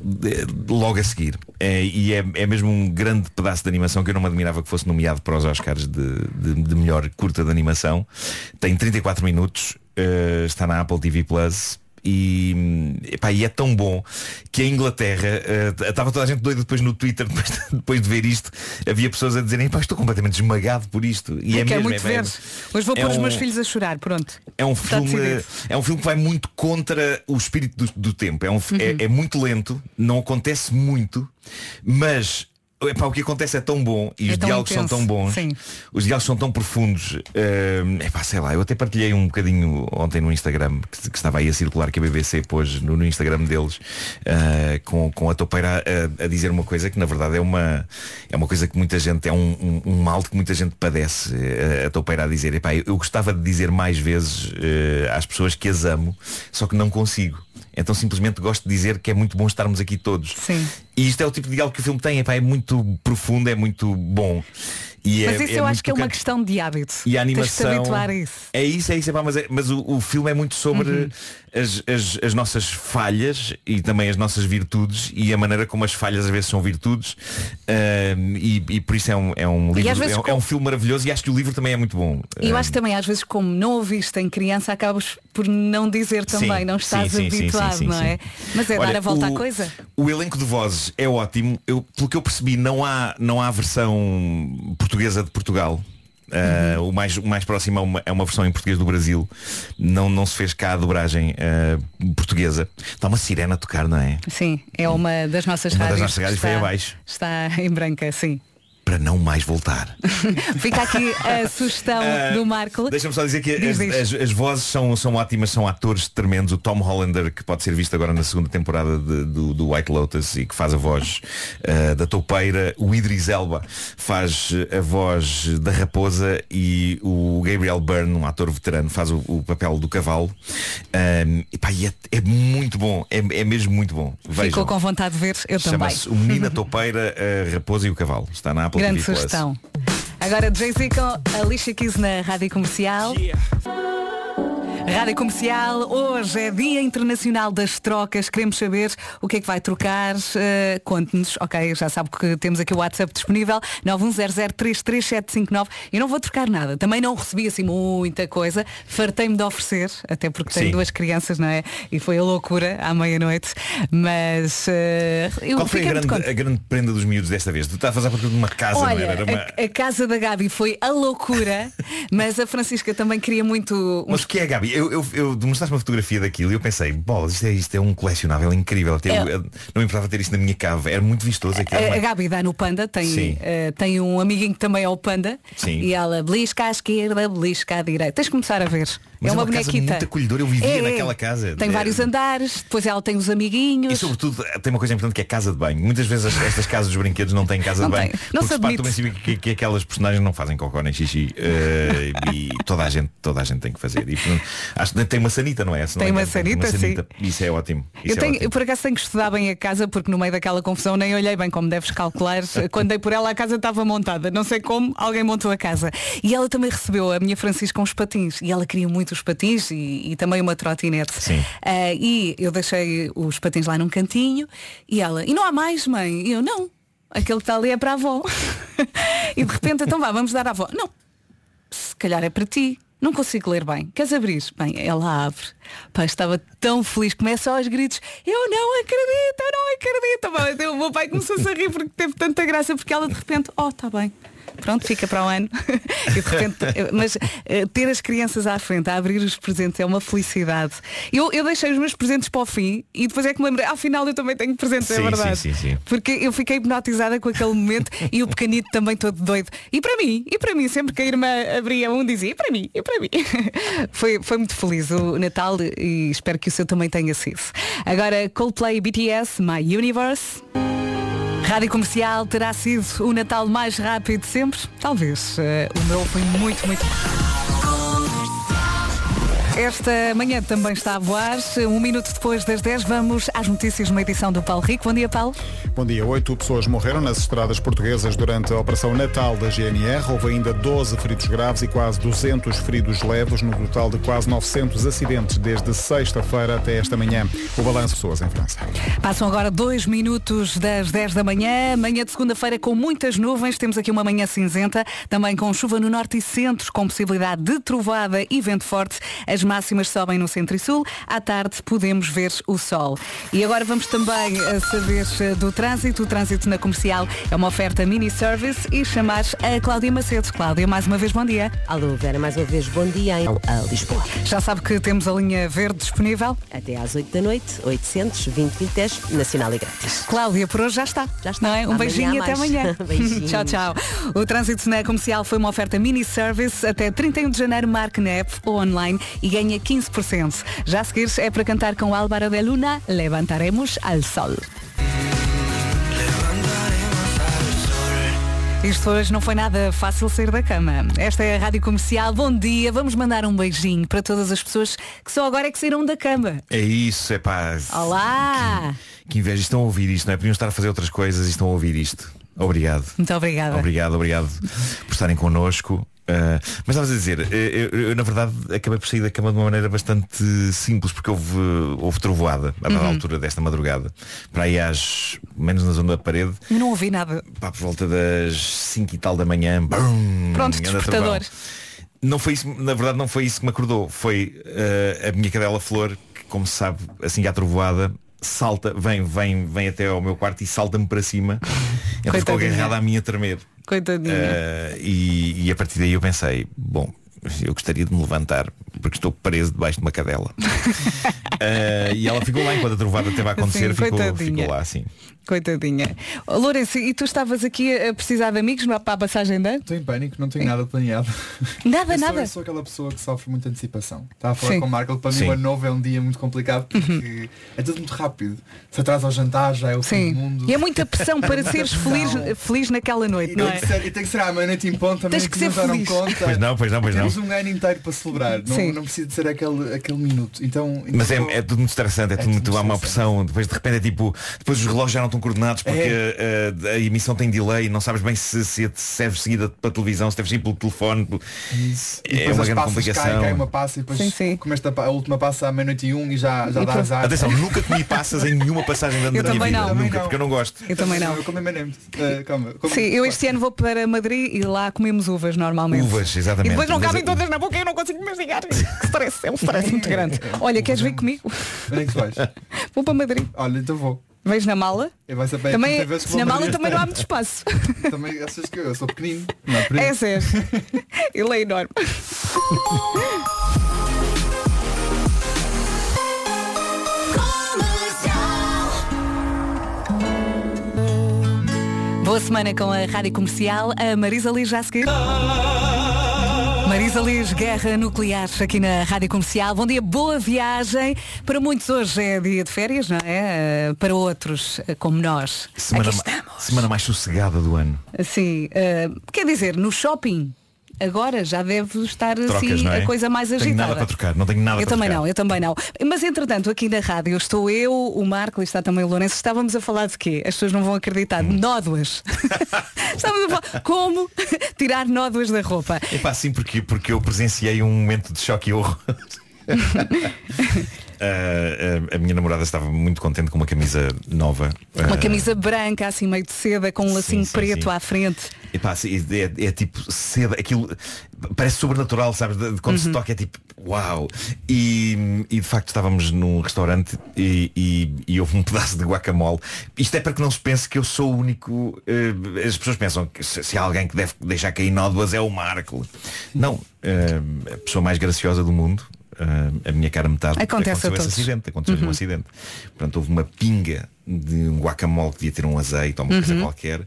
G: de- logo a seguir. E é, é mesmo um grande pedaço de animação que eu não me admirava que fosse nomeado para os Oscars de, de- de melhor curta de animação. Tem 34 minutos está na Apple TV Plus e, epá, e é tão bom que a Inglaterra eh, estava toda a gente doida depois no Twitter depois, depois de ver isto havia pessoas a dizerem "Pá, estou completamente esmagado por isto e é
B: Quero
G: mesmo,
B: muito
G: é-
B: ver. Hoje vou
G: é
B: pôr os
G: um-
B: meus filhos a chorar, pronto.
G: é um
B: Está
G: filme
B: decidido.
G: é um filme que vai muito contra o espírito do, do tempo é, um, fi- é, é muito lento não acontece muito mas epá, o que acontece é tão bom e
B: É
G: os diálogos
B: intenso,
G: são tão bons
B: sim.
G: os diálogos são tão profundos é epá, sei lá eu até partilhei um bocadinho ontem no Instagram que, que estava aí a circular que a BBC pôs no, no Instagram deles eh, com, com a topeira a, a dizer uma coisa que na verdade é uma é uma coisa que muita gente é um, um, um mal que muita gente padece eh, a topeira a dizer epá, eu, eu gostava de dizer mais vezes eh, às pessoas que as amo só que não consigo então simplesmente gosto de dizer que é muito bom estarmos aqui todos.
B: Sim.
G: e isto é o tipo de diálogo que o filme tem. Epá, é muito profundo é muito bom e
B: Mas
G: é,
B: isso
G: é
B: eu acho que é uma questão de hábito.
G: E a
B: Tens
G: animação.
B: habituar a isso.
G: É isso, é isso, epá, mas, é- mas o, o filme é muito sobre
B: Uhum.
G: as, as, as nossas falhas e também as nossas virtudes e a maneira como as falhas às vezes são virtudes. E, e por isso é um, é um livro,
B: vezes
G: é, um- é filme maravilhoso e acho que o livro também é muito bom.
B: E eu acho que também às vezes como não ouviste em criança acabas por não dizer também,
G: Sim,
B: não estás
G: sim,
B: habituado,
G: sim,
B: não é? Mas é
G: Olha,
B: dar a volta
G: o-
B: à coisa.
G: O elenco de vozes é ótimo. Eu, pelo que eu percebi, não há, não há versão portuguesa de Portugal. Uh,
B: Uhum.
G: o, mais, o mais próximo é uma, é uma versão em português do Brasil. Não, não se fez cá a dobragem uh, portuguesa. Está uma sirena a tocar, não é?
B: Sim, é uma das nossas
G: Uma das
B: rádios.
G: nossas rádios
B: que
G: foi
B: está-
G: abaixo.
B: Está em branca, sim.
G: Para não mais voltar.
B: Fica aqui a sugestão
G: Ah,
B: do Marco.
G: Deixa-me só dizer que
B: Diz,
G: as,
B: diz.
G: as- as vozes são, são ótimas, são atores tremendos. O Tom Hollander, que pode ser visto agora na segunda temporada de- do, do White Lotus e que faz a voz ah, da toupeira. O Idris Elba faz a voz da raposa e o Gabriel Byrne, um ator veterano, faz o, o papel do cavalo. Ahm, e pá, e é, é muito bom, é, é mesmo muito bom.
B: Ficou
G: Vejam.
B: com vontade de ver, eu também.
G: Chama-se O Menino, a Toupeira, a Raposa e o Cavalo. Está na Apple
B: Grande
G: TV Plus.
B: sugestão. Agora Jay-Z com Alicia Keys na Rádio Comercial. Rádio Comercial, hoje é Dia Internacional das Trocas. Queremos saber o que é que vai trocar. Eh, Conte-nos, ok? Já sabe que temos aqui o WhatsApp disponível, 910033759. Eu não vou trocar nada. Também não recebi assim muita coisa. Fartei-me de oferecer, até porque tenho
G: Sim.
B: duas crianças, não é? E foi a loucura à meia-noite. Mas eh, eu
G: Qual foi a grande, a grande prenda dos miúdos desta vez? Tu estavas a fazer uma casa, não
B: Olha,
G: era? Era uma...
B: a, a casa da Gabi foi a loucura, mas a Francisca também queria muito
G: Mas o que é, Gabi? Eu, eu, eu mostraste uma fotografia daquilo e eu pensei, bolas, isto é, isto é um colecionável incrível. Até eu-
B: É.
G: eu não me importava ter isto na minha cave. Era muito vistoso aquilo.
B: A, a
G: mas-
B: Gabi dá no Panda, tem, eh, tem um amiguinho que também é o Panda
G: Sim.
B: e ela belisca à esquerda, belisca à direita. Tens de começar a ver.
G: Mas
B: é uma,
G: casa
B: bonequita.
G: muito acolhedora. Eu vivia
B: É, é.
G: naquela casa.
B: Tem
G: É-
B: vários andares, depois ela tem os amiguinhos.
G: E sobretudo tem uma coisa importante que é casa de banho. Muitas vezes as- estas casas dos brinquedos não têm casa
B: Não
G: de banho.
B: tem. Não
G: porque
B: se
G: parte
B: admite.
G: do princípio que, que aquelas personagens não fazem cocó nem xixi. eh, e toda a, gente, toda a gente tem que fazer. E, portanto, acho que tem uma sanita, não é? Não
B: Tem uma
G: engano,
B: sanita, sim.
G: Isso é ótimo. Isso
B: Eu,
G: é
B: tenho,
G: ótimo.
B: eu por acaso tenho que estudar bem a casa porque no meio daquela confusão nem olhei bem como deves calcular. Quando dei por ela a casa estava montada. Não sei como, alguém montou a casa. E ela também recebeu a minha Francisca uns patins. E ela queria muito os patins e, e também uma trotinete.
G: Sim.
B: Ah, e eu deixei os patins lá num cantinho e ela, e não há mais, mãe? E eu, não. Aquele que está ali é para a avó. e de repente, então vá, vamos dar à avó. Não, se calhar é para ti. Não consigo ler bem. Queres abrir? Bem, ela abre. Pá, estava tão feliz. Começa aos gritos. Eu não acredito, eu não acredito. O meu pai começou-se a rir porque teve tanta graça. Porque ela de repente, oh, está bem. Pronto, fica para o ano. e de repente, mas eh, ter as crianças à frente, a abrir os presentes é uma felicidade. Eu, eu deixei os meus presentes para o fim e depois é que me lembrei, afinal eu também tenho presentes, é
G: Sim,
B: verdade.
G: sim, sim, sim.
B: Porque eu fiquei hipnotizada com aquele momento e o pequenito também todo doido. E para mim, e para mim, sempre que a irmã abria um dizia, e para mim, e para mim. Foi, foi muito feliz o Natal e espero que o seu também tenha sido. Agora Coldplay BTS, My Universe. Rádio Comercial terá sido o Natal mais rápido de sempre? Talvez. Eh, o meu foi muito, muito esta manhã também está a voar. Um minuto depois das 10 vamos às notícias numa edição do Paulo Rico. Bom dia, Paulo.
A: Bom dia. Oito pessoas morreram nas estradas portuguesas durante a Operação Natal da GNR. Houve ainda 12 feridos graves e quase 200 feridos leves, no total de quase 900 acidentes desde sexta-feira até esta manhã. O balanço de pessoas em França.
B: Passam agora dois minutos das 10 da manhã. Manhã de segunda-feira com muitas nuvens. Temos aqui uma manhã cinzenta, também com chuva no norte e centro, com possibilidade de trovada e vento forte. As máximas sobem no centro e sul. À tarde podemos ver o sol. E agora vamos também a saber eh, do trânsito. O trânsito na comercial é uma oferta mini service e chamar a Cláudia Macedo. Cláudia, mais uma vez, bom dia.
C: Alô, Vera, mais uma vez, bom dia em a Lisboa.
B: Já sabe que temos a linha verde disponível?
C: Até às 8 da noite, 800 20 20 nacional e grátis.
B: Cláudia, por hoje já está.
C: Já está.
B: Não é? Um
C: Amanhã
B: beijinho e
C: há
B: até amanhã.
C: Beijinho.
B: tchau, tchau. O trânsito na comercial foi uma oferta mini service até 31 de janeiro, marque na app ou online e ganha 15%. Já a seguir é para cantar com Álvaro de Luna, Levantaremos al Sol. Isto hoje não foi nada fácil sair da cama. Esta é a Rádio Comercial. Bom dia. Vamos mandar um beijinho para todas as pessoas que só agora é que saíram da cama.
G: É isso, é pá.
B: Olá!
G: Que inveja, estão a ouvir isto, não é? Podiam estar a fazer outras coisas e estão a ouvir isto. Obrigado.
B: Muito obrigada.
G: Obrigado, obrigado por estarem connosco. Uh, mas estavas a dizer, eu, eu- eu, na verdade acabei por sair da cama de uma maneira bastante simples porque houve, houve trovoada a dada
B: Uhum.
G: altura desta madrugada. Para aí às, menos na zona da parede,
B: Eu não ouvi nada.
G: pá, por volta das 5 e tal da manhã. brum,
B: Pronto, despertador.
G: trovão. Não foi isso, na verdade não foi isso que me acordou. Foi uh, a minha cadela Flor, que como se sabe, assim que há trovoada, salta, vem, vem, vem até ao meu quarto e salta-me para cima. Ela ficou agarrada a mim a tremer.
B: Coitadinha.
G: Uh, e, e a partir daí eu pensei, bom, eu gostaria de me levantar porque estou preso debaixo de uma cadela. Uh, e ela ficou lá enquanto a trovada esteve a acontecer,
B: Sim,
G: ficou, ficou lá assim.
B: Coitadinha. Oh, Lourenço, e tu estavas aqui a precisar de amigos para a passagem de ano?
I: Estou em pânico, não tenho nada planeado.
B: Nada,
I: eu sou,
B: nada.
I: eu sou aquela pessoa que sofre muita antecipação. Estava a falar
B: Sim.
I: com o Marco, para mim
G: Sim.
I: o ano novo é um dia muito complicado porque é tudo muito rápido. Se atrasa ao jantar já é o fim do mundo.
B: E é muita pressão para seres
I: pressão.
B: feliz, feliz naquela noite,
I: E
B: não
I: tem,
B: é?
I: que ser, e tem que ser à meia-noite em ponto, também
B: Tens que
I: que não
B: ser
I: deram
B: feliz.
I: conta.
G: Pois não, pois não, pois não.
I: Temos um ano inteiro para celebrar, não,
B: Sim.
I: não precisa de ser aquele, aquele minuto. Então,
G: Mas é,
I: então-
G: é tudo muito estressante, é, tudo muito, há uma pressão, depois de repente é tipo, depois os relógios já não estão coordenados porque
I: É.
G: uh, a emissão tem delay, não sabes bem se, se, se seguir para televisão, se deve seguir pelo telefone.
I: Isso. E
G: É uma
I: as
G: grande complicação.
I: Cai, cai uma passa e depois
B: Sim, sim.
I: a, a última passa à meia-noite e um e já, já
B: E
I: dá azar.
G: Atenção, nunca comi passas em nenhuma passagem da
B: Eu
G: minha
B: também
G: vida.
B: não.
G: Nunca, porque eu não gosto.
B: Eu também não.
I: Eu como. Eh, calma. como-
B: Sim, eu este ano vou para Madrid e lá comemos uvas normalmente.
G: Uvas, exatamente.
B: E depois não cabem
G: a-
B: todas na boca e eu não consigo mastigar. Que stress, é um stress muito grande. Olha, queres vir comigo?
I: Onde é que vais?
B: Vou para Madrid.
I: Olha, então vou.
B: Vejo na mala.
I: Vai saber
B: Também, na mala também não há muito espaço.
I: Também achas que eu, eu sou pequenino. Não é por isso.
B: É sério. Ele é enorme. Boa semana com a Rádio Comercial. A Marisa Liz já a seguir. Marisa Liz, guerra nuclear aqui na Rádio Comercial. Bom dia, boa viagem. Para muitos hoje é dia de férias, não é? Eh, Para outros, eh, como nós,
G: Semana, ma- semana mais sossegada do ano.
B: Assim, eh, quer dizer, no shopping agora já deve estar
G: Trocas,
B: assim
G: é?
B: a coisa mais
G: Tenho
B: agitada.
G: nada para trocar, não tenho nada
B: eu
G: para
B: também
G: trocar.
B: não, eu também não. Mas entretanto, aqui na rádio estou eu, o Marco e está também o Lourenço. Estávamos a falar de quê? As pessoas não vão acreditar.
G: Hum.
B: Nódoas. Estávamos a falar como tirar nódoas da roupa.
G: É pá, sim, porque, porque eu presenciei um momento de choque e horror. a, a- a minha namorada estava muito contente com uma camisa nova.
B: Uma
G: Ah,
B: camisa branca, assim meio de seda, com um lacinho
G: sim,
B: preto
G: sim.
B: à frente.
G: Epá, sim, é, é tipo seda, aquilo parece sobrenatural, sabes? De- de Quando se toca é tipo, uau! E, e de facto estávamos num restaurante e, e- e houve um pedaço de guacamole. Isto é para que não se pense que eu sou o único. eh, as pessoas pensam que se, se há alguém que deve deixar cair nódoas é o Marco. Não, eh, a pessoa mais graciosa do mundo. Eh, a minha cara metade
B: Acontece
G: aconteceu esse acidente aconteceu um
B: Uhum.
G: acidente portanto houve uma pinga de um guacamole que devia ter um azeite ou uma coisa
B: Uhum.
G: qualquer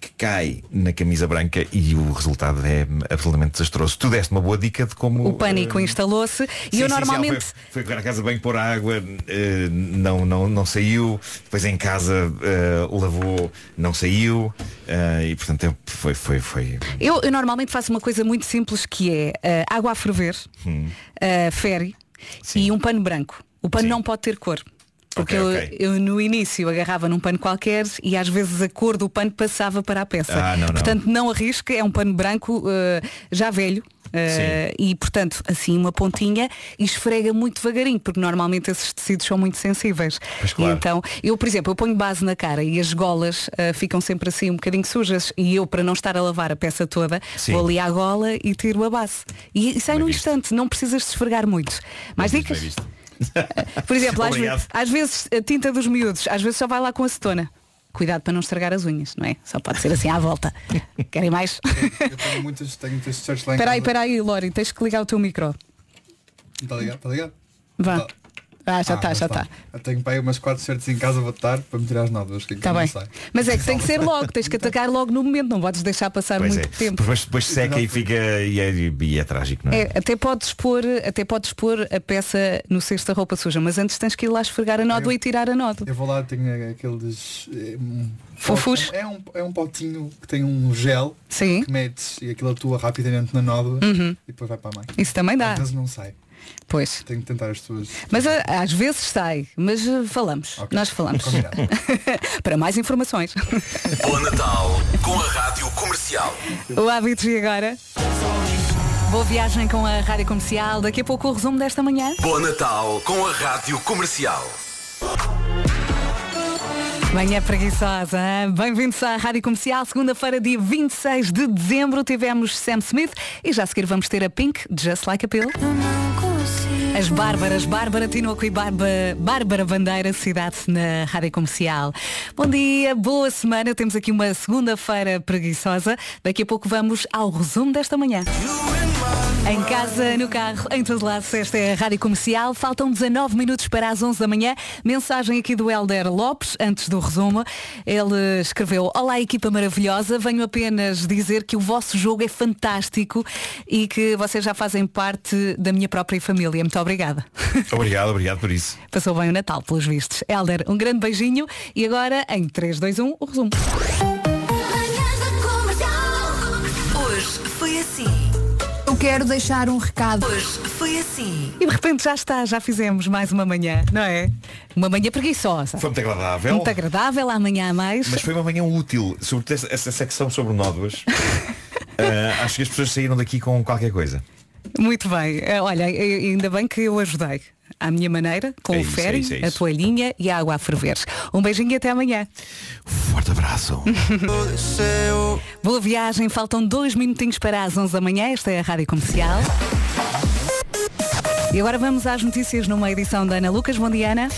G: que cai na camisa branca e o resultado é absolutamente desastroso. Tu deste uma boa dica de como.
B: O pânico
G: eh,
B: instalou-se e
G: sim,
B: eu
G: sim, sim,
B: normalmente.
G: foi, foi correr à casa bem pôr água, eh, não, não, não saiu, depois em casa eh, lavou, não saiu, e portanto foi, foi, foi.
B: Eu, eu normalmente faço uma coisa muito simples que é água a ferver,
G: Hum.
B: uh, e um pano branco. O pano não pode ter cor. Porque
G: Ok,
B: eu,
G: ok.
B: eu no início agarrava num pano qualquer e às vezes a cor do pano passava para a peça.
G: Ah, não, não.
B: Portanto, não arrisque, é um pano branco uh, já velho. uh, e portanto assim uma pontinha e esfrega muito devagarinho porque normalmente esses tecidos são muito sensíveis
G: claro.
B: então eu por exemplo eu ponho base na cara e as golas uh, ficam sempre assim um bocadinho sujas e eu para não estar a lavar a peça toda
G: Sim.
B: vou ali à gola e tiro a base e, e sai num instante não precisas de esfregar muito mais
G: Bem
B: dicas
G: visto.
B: por exemplo, às, ve-
G: Obrigado.
B: às vezes a tinta dos miúdos, às vezes só vai lá com acetona. Cuidado para não estragar as unhas, não é? Só pode ser assim à volta. Querem mais?
I: Eu tenho muitas, tenho muitas t-shirts lá em
B: Espera aí, espera aí, Lori, tens que ligar o teu micro.
I: Está ligado? Está ligado?
B: Vá. Ah, já está,
I: mas
B: já está.
I: Eu tenho para aí umas 4 shirts em casa, vou estar para me tirar as nódoas. que
B: Está
I: não
B: bem.
I: sai.
B: Mas é que tem que ser logo, tens que atacar logo no momento, não podes deixar passar
G: Pois
B: muito
G: é.
B: tempo.
G: Depois, depois seca e fica e é, e é trágico, não é?
B: É, até podes pôr, até podes pôr a peça no cesto da roupa suja, mas antes tens que ir lá esfregar a nódoa e tirar a nódoa.
I: Eu vou lá, tenho aqueles. é, um
B: Fofos?
I: pot- É um, é um potinho que tem um gel
B: Sim.
I: que metes e aquilo atua rapidamente na nódoa
B: Uhum.
I: e depois vai para a máquina.
B: Isso também dá.
I: Às vezes não sai.
B: Pois.
I: Tenho que tentar as tuas.
B: Mas a- às vezes sai, mas eh, falamos. Nós falamos. Para mais informações.
E: Bom Natal com a Rádio Comercial.
B: O hábito e agora. Boa viagem com a Rádio Comercial. Daqui a pouco o resumo desta manhã.
E: Bom Natal com a Rádio Comercial.
B: Manhã preguiçosa. Bem-vindos à Rádio Comercial. Segunda-feira, dia 26 de dezembro, tivemos Sam Smith e já a seguir vamos ter a Pink, Just Like a Pill. As Bárbaras, Bárbara Tinoco e Barba, Bárbara Bandeira, cidade na Rádio Comercial. Bom dia, boa semana. Temos aqui uma segunda-feira preguiçosa. Daqui a pouco vamos ao resumo desta manhã. Em casa, no carro, em todo lado, esta é a Rádio Comercial. Faltam 19 minutos para as 11 da manhã. Mensagem aqui do Helder Lopes, antes do resumo. Ele escreveu, Olá equipa maravilhosa, venho apenas dizer que o vosso jogo é fantástico e que vocês já fazem parte da minha própria família. Muito obrigada.
G: Obrigado, obrigado por isso.
B: Passou bem o Natal, pelos vistos. Helder, um grande beijinho e agora, em 3, 2, 1, o resumo.
D: Eu quero deixar um recado.
L: Hoje foi assim.
B: E de repente já está, já fizemos mais uma manhã, não é? Uma manhã preguiçosa.
G: Foi muito agradável.
B: Muito agradável, amanhã a mais.
G: Mas foi uma manhã útil, sobretudo essa, essa secção sobre nódoas. Ah, acho que as pessoas saíram daqui com qualquer coisa.
B: Muito bem. Eh, Olha, ainda bem que eu ajudei. À minha maneira, com
G: É
B: o
G: é isso, é
B: a toalhinha e a água a ferver. Um beijinho e até amanhã.
G: Forte abraço.
B: Boa viagem, faltam dois minutinhos para as 11 da manhã. Esta é a Rádio Comercial. E agora vamos às notícias numa edição da Ana Lucas. Bom dia, Ana.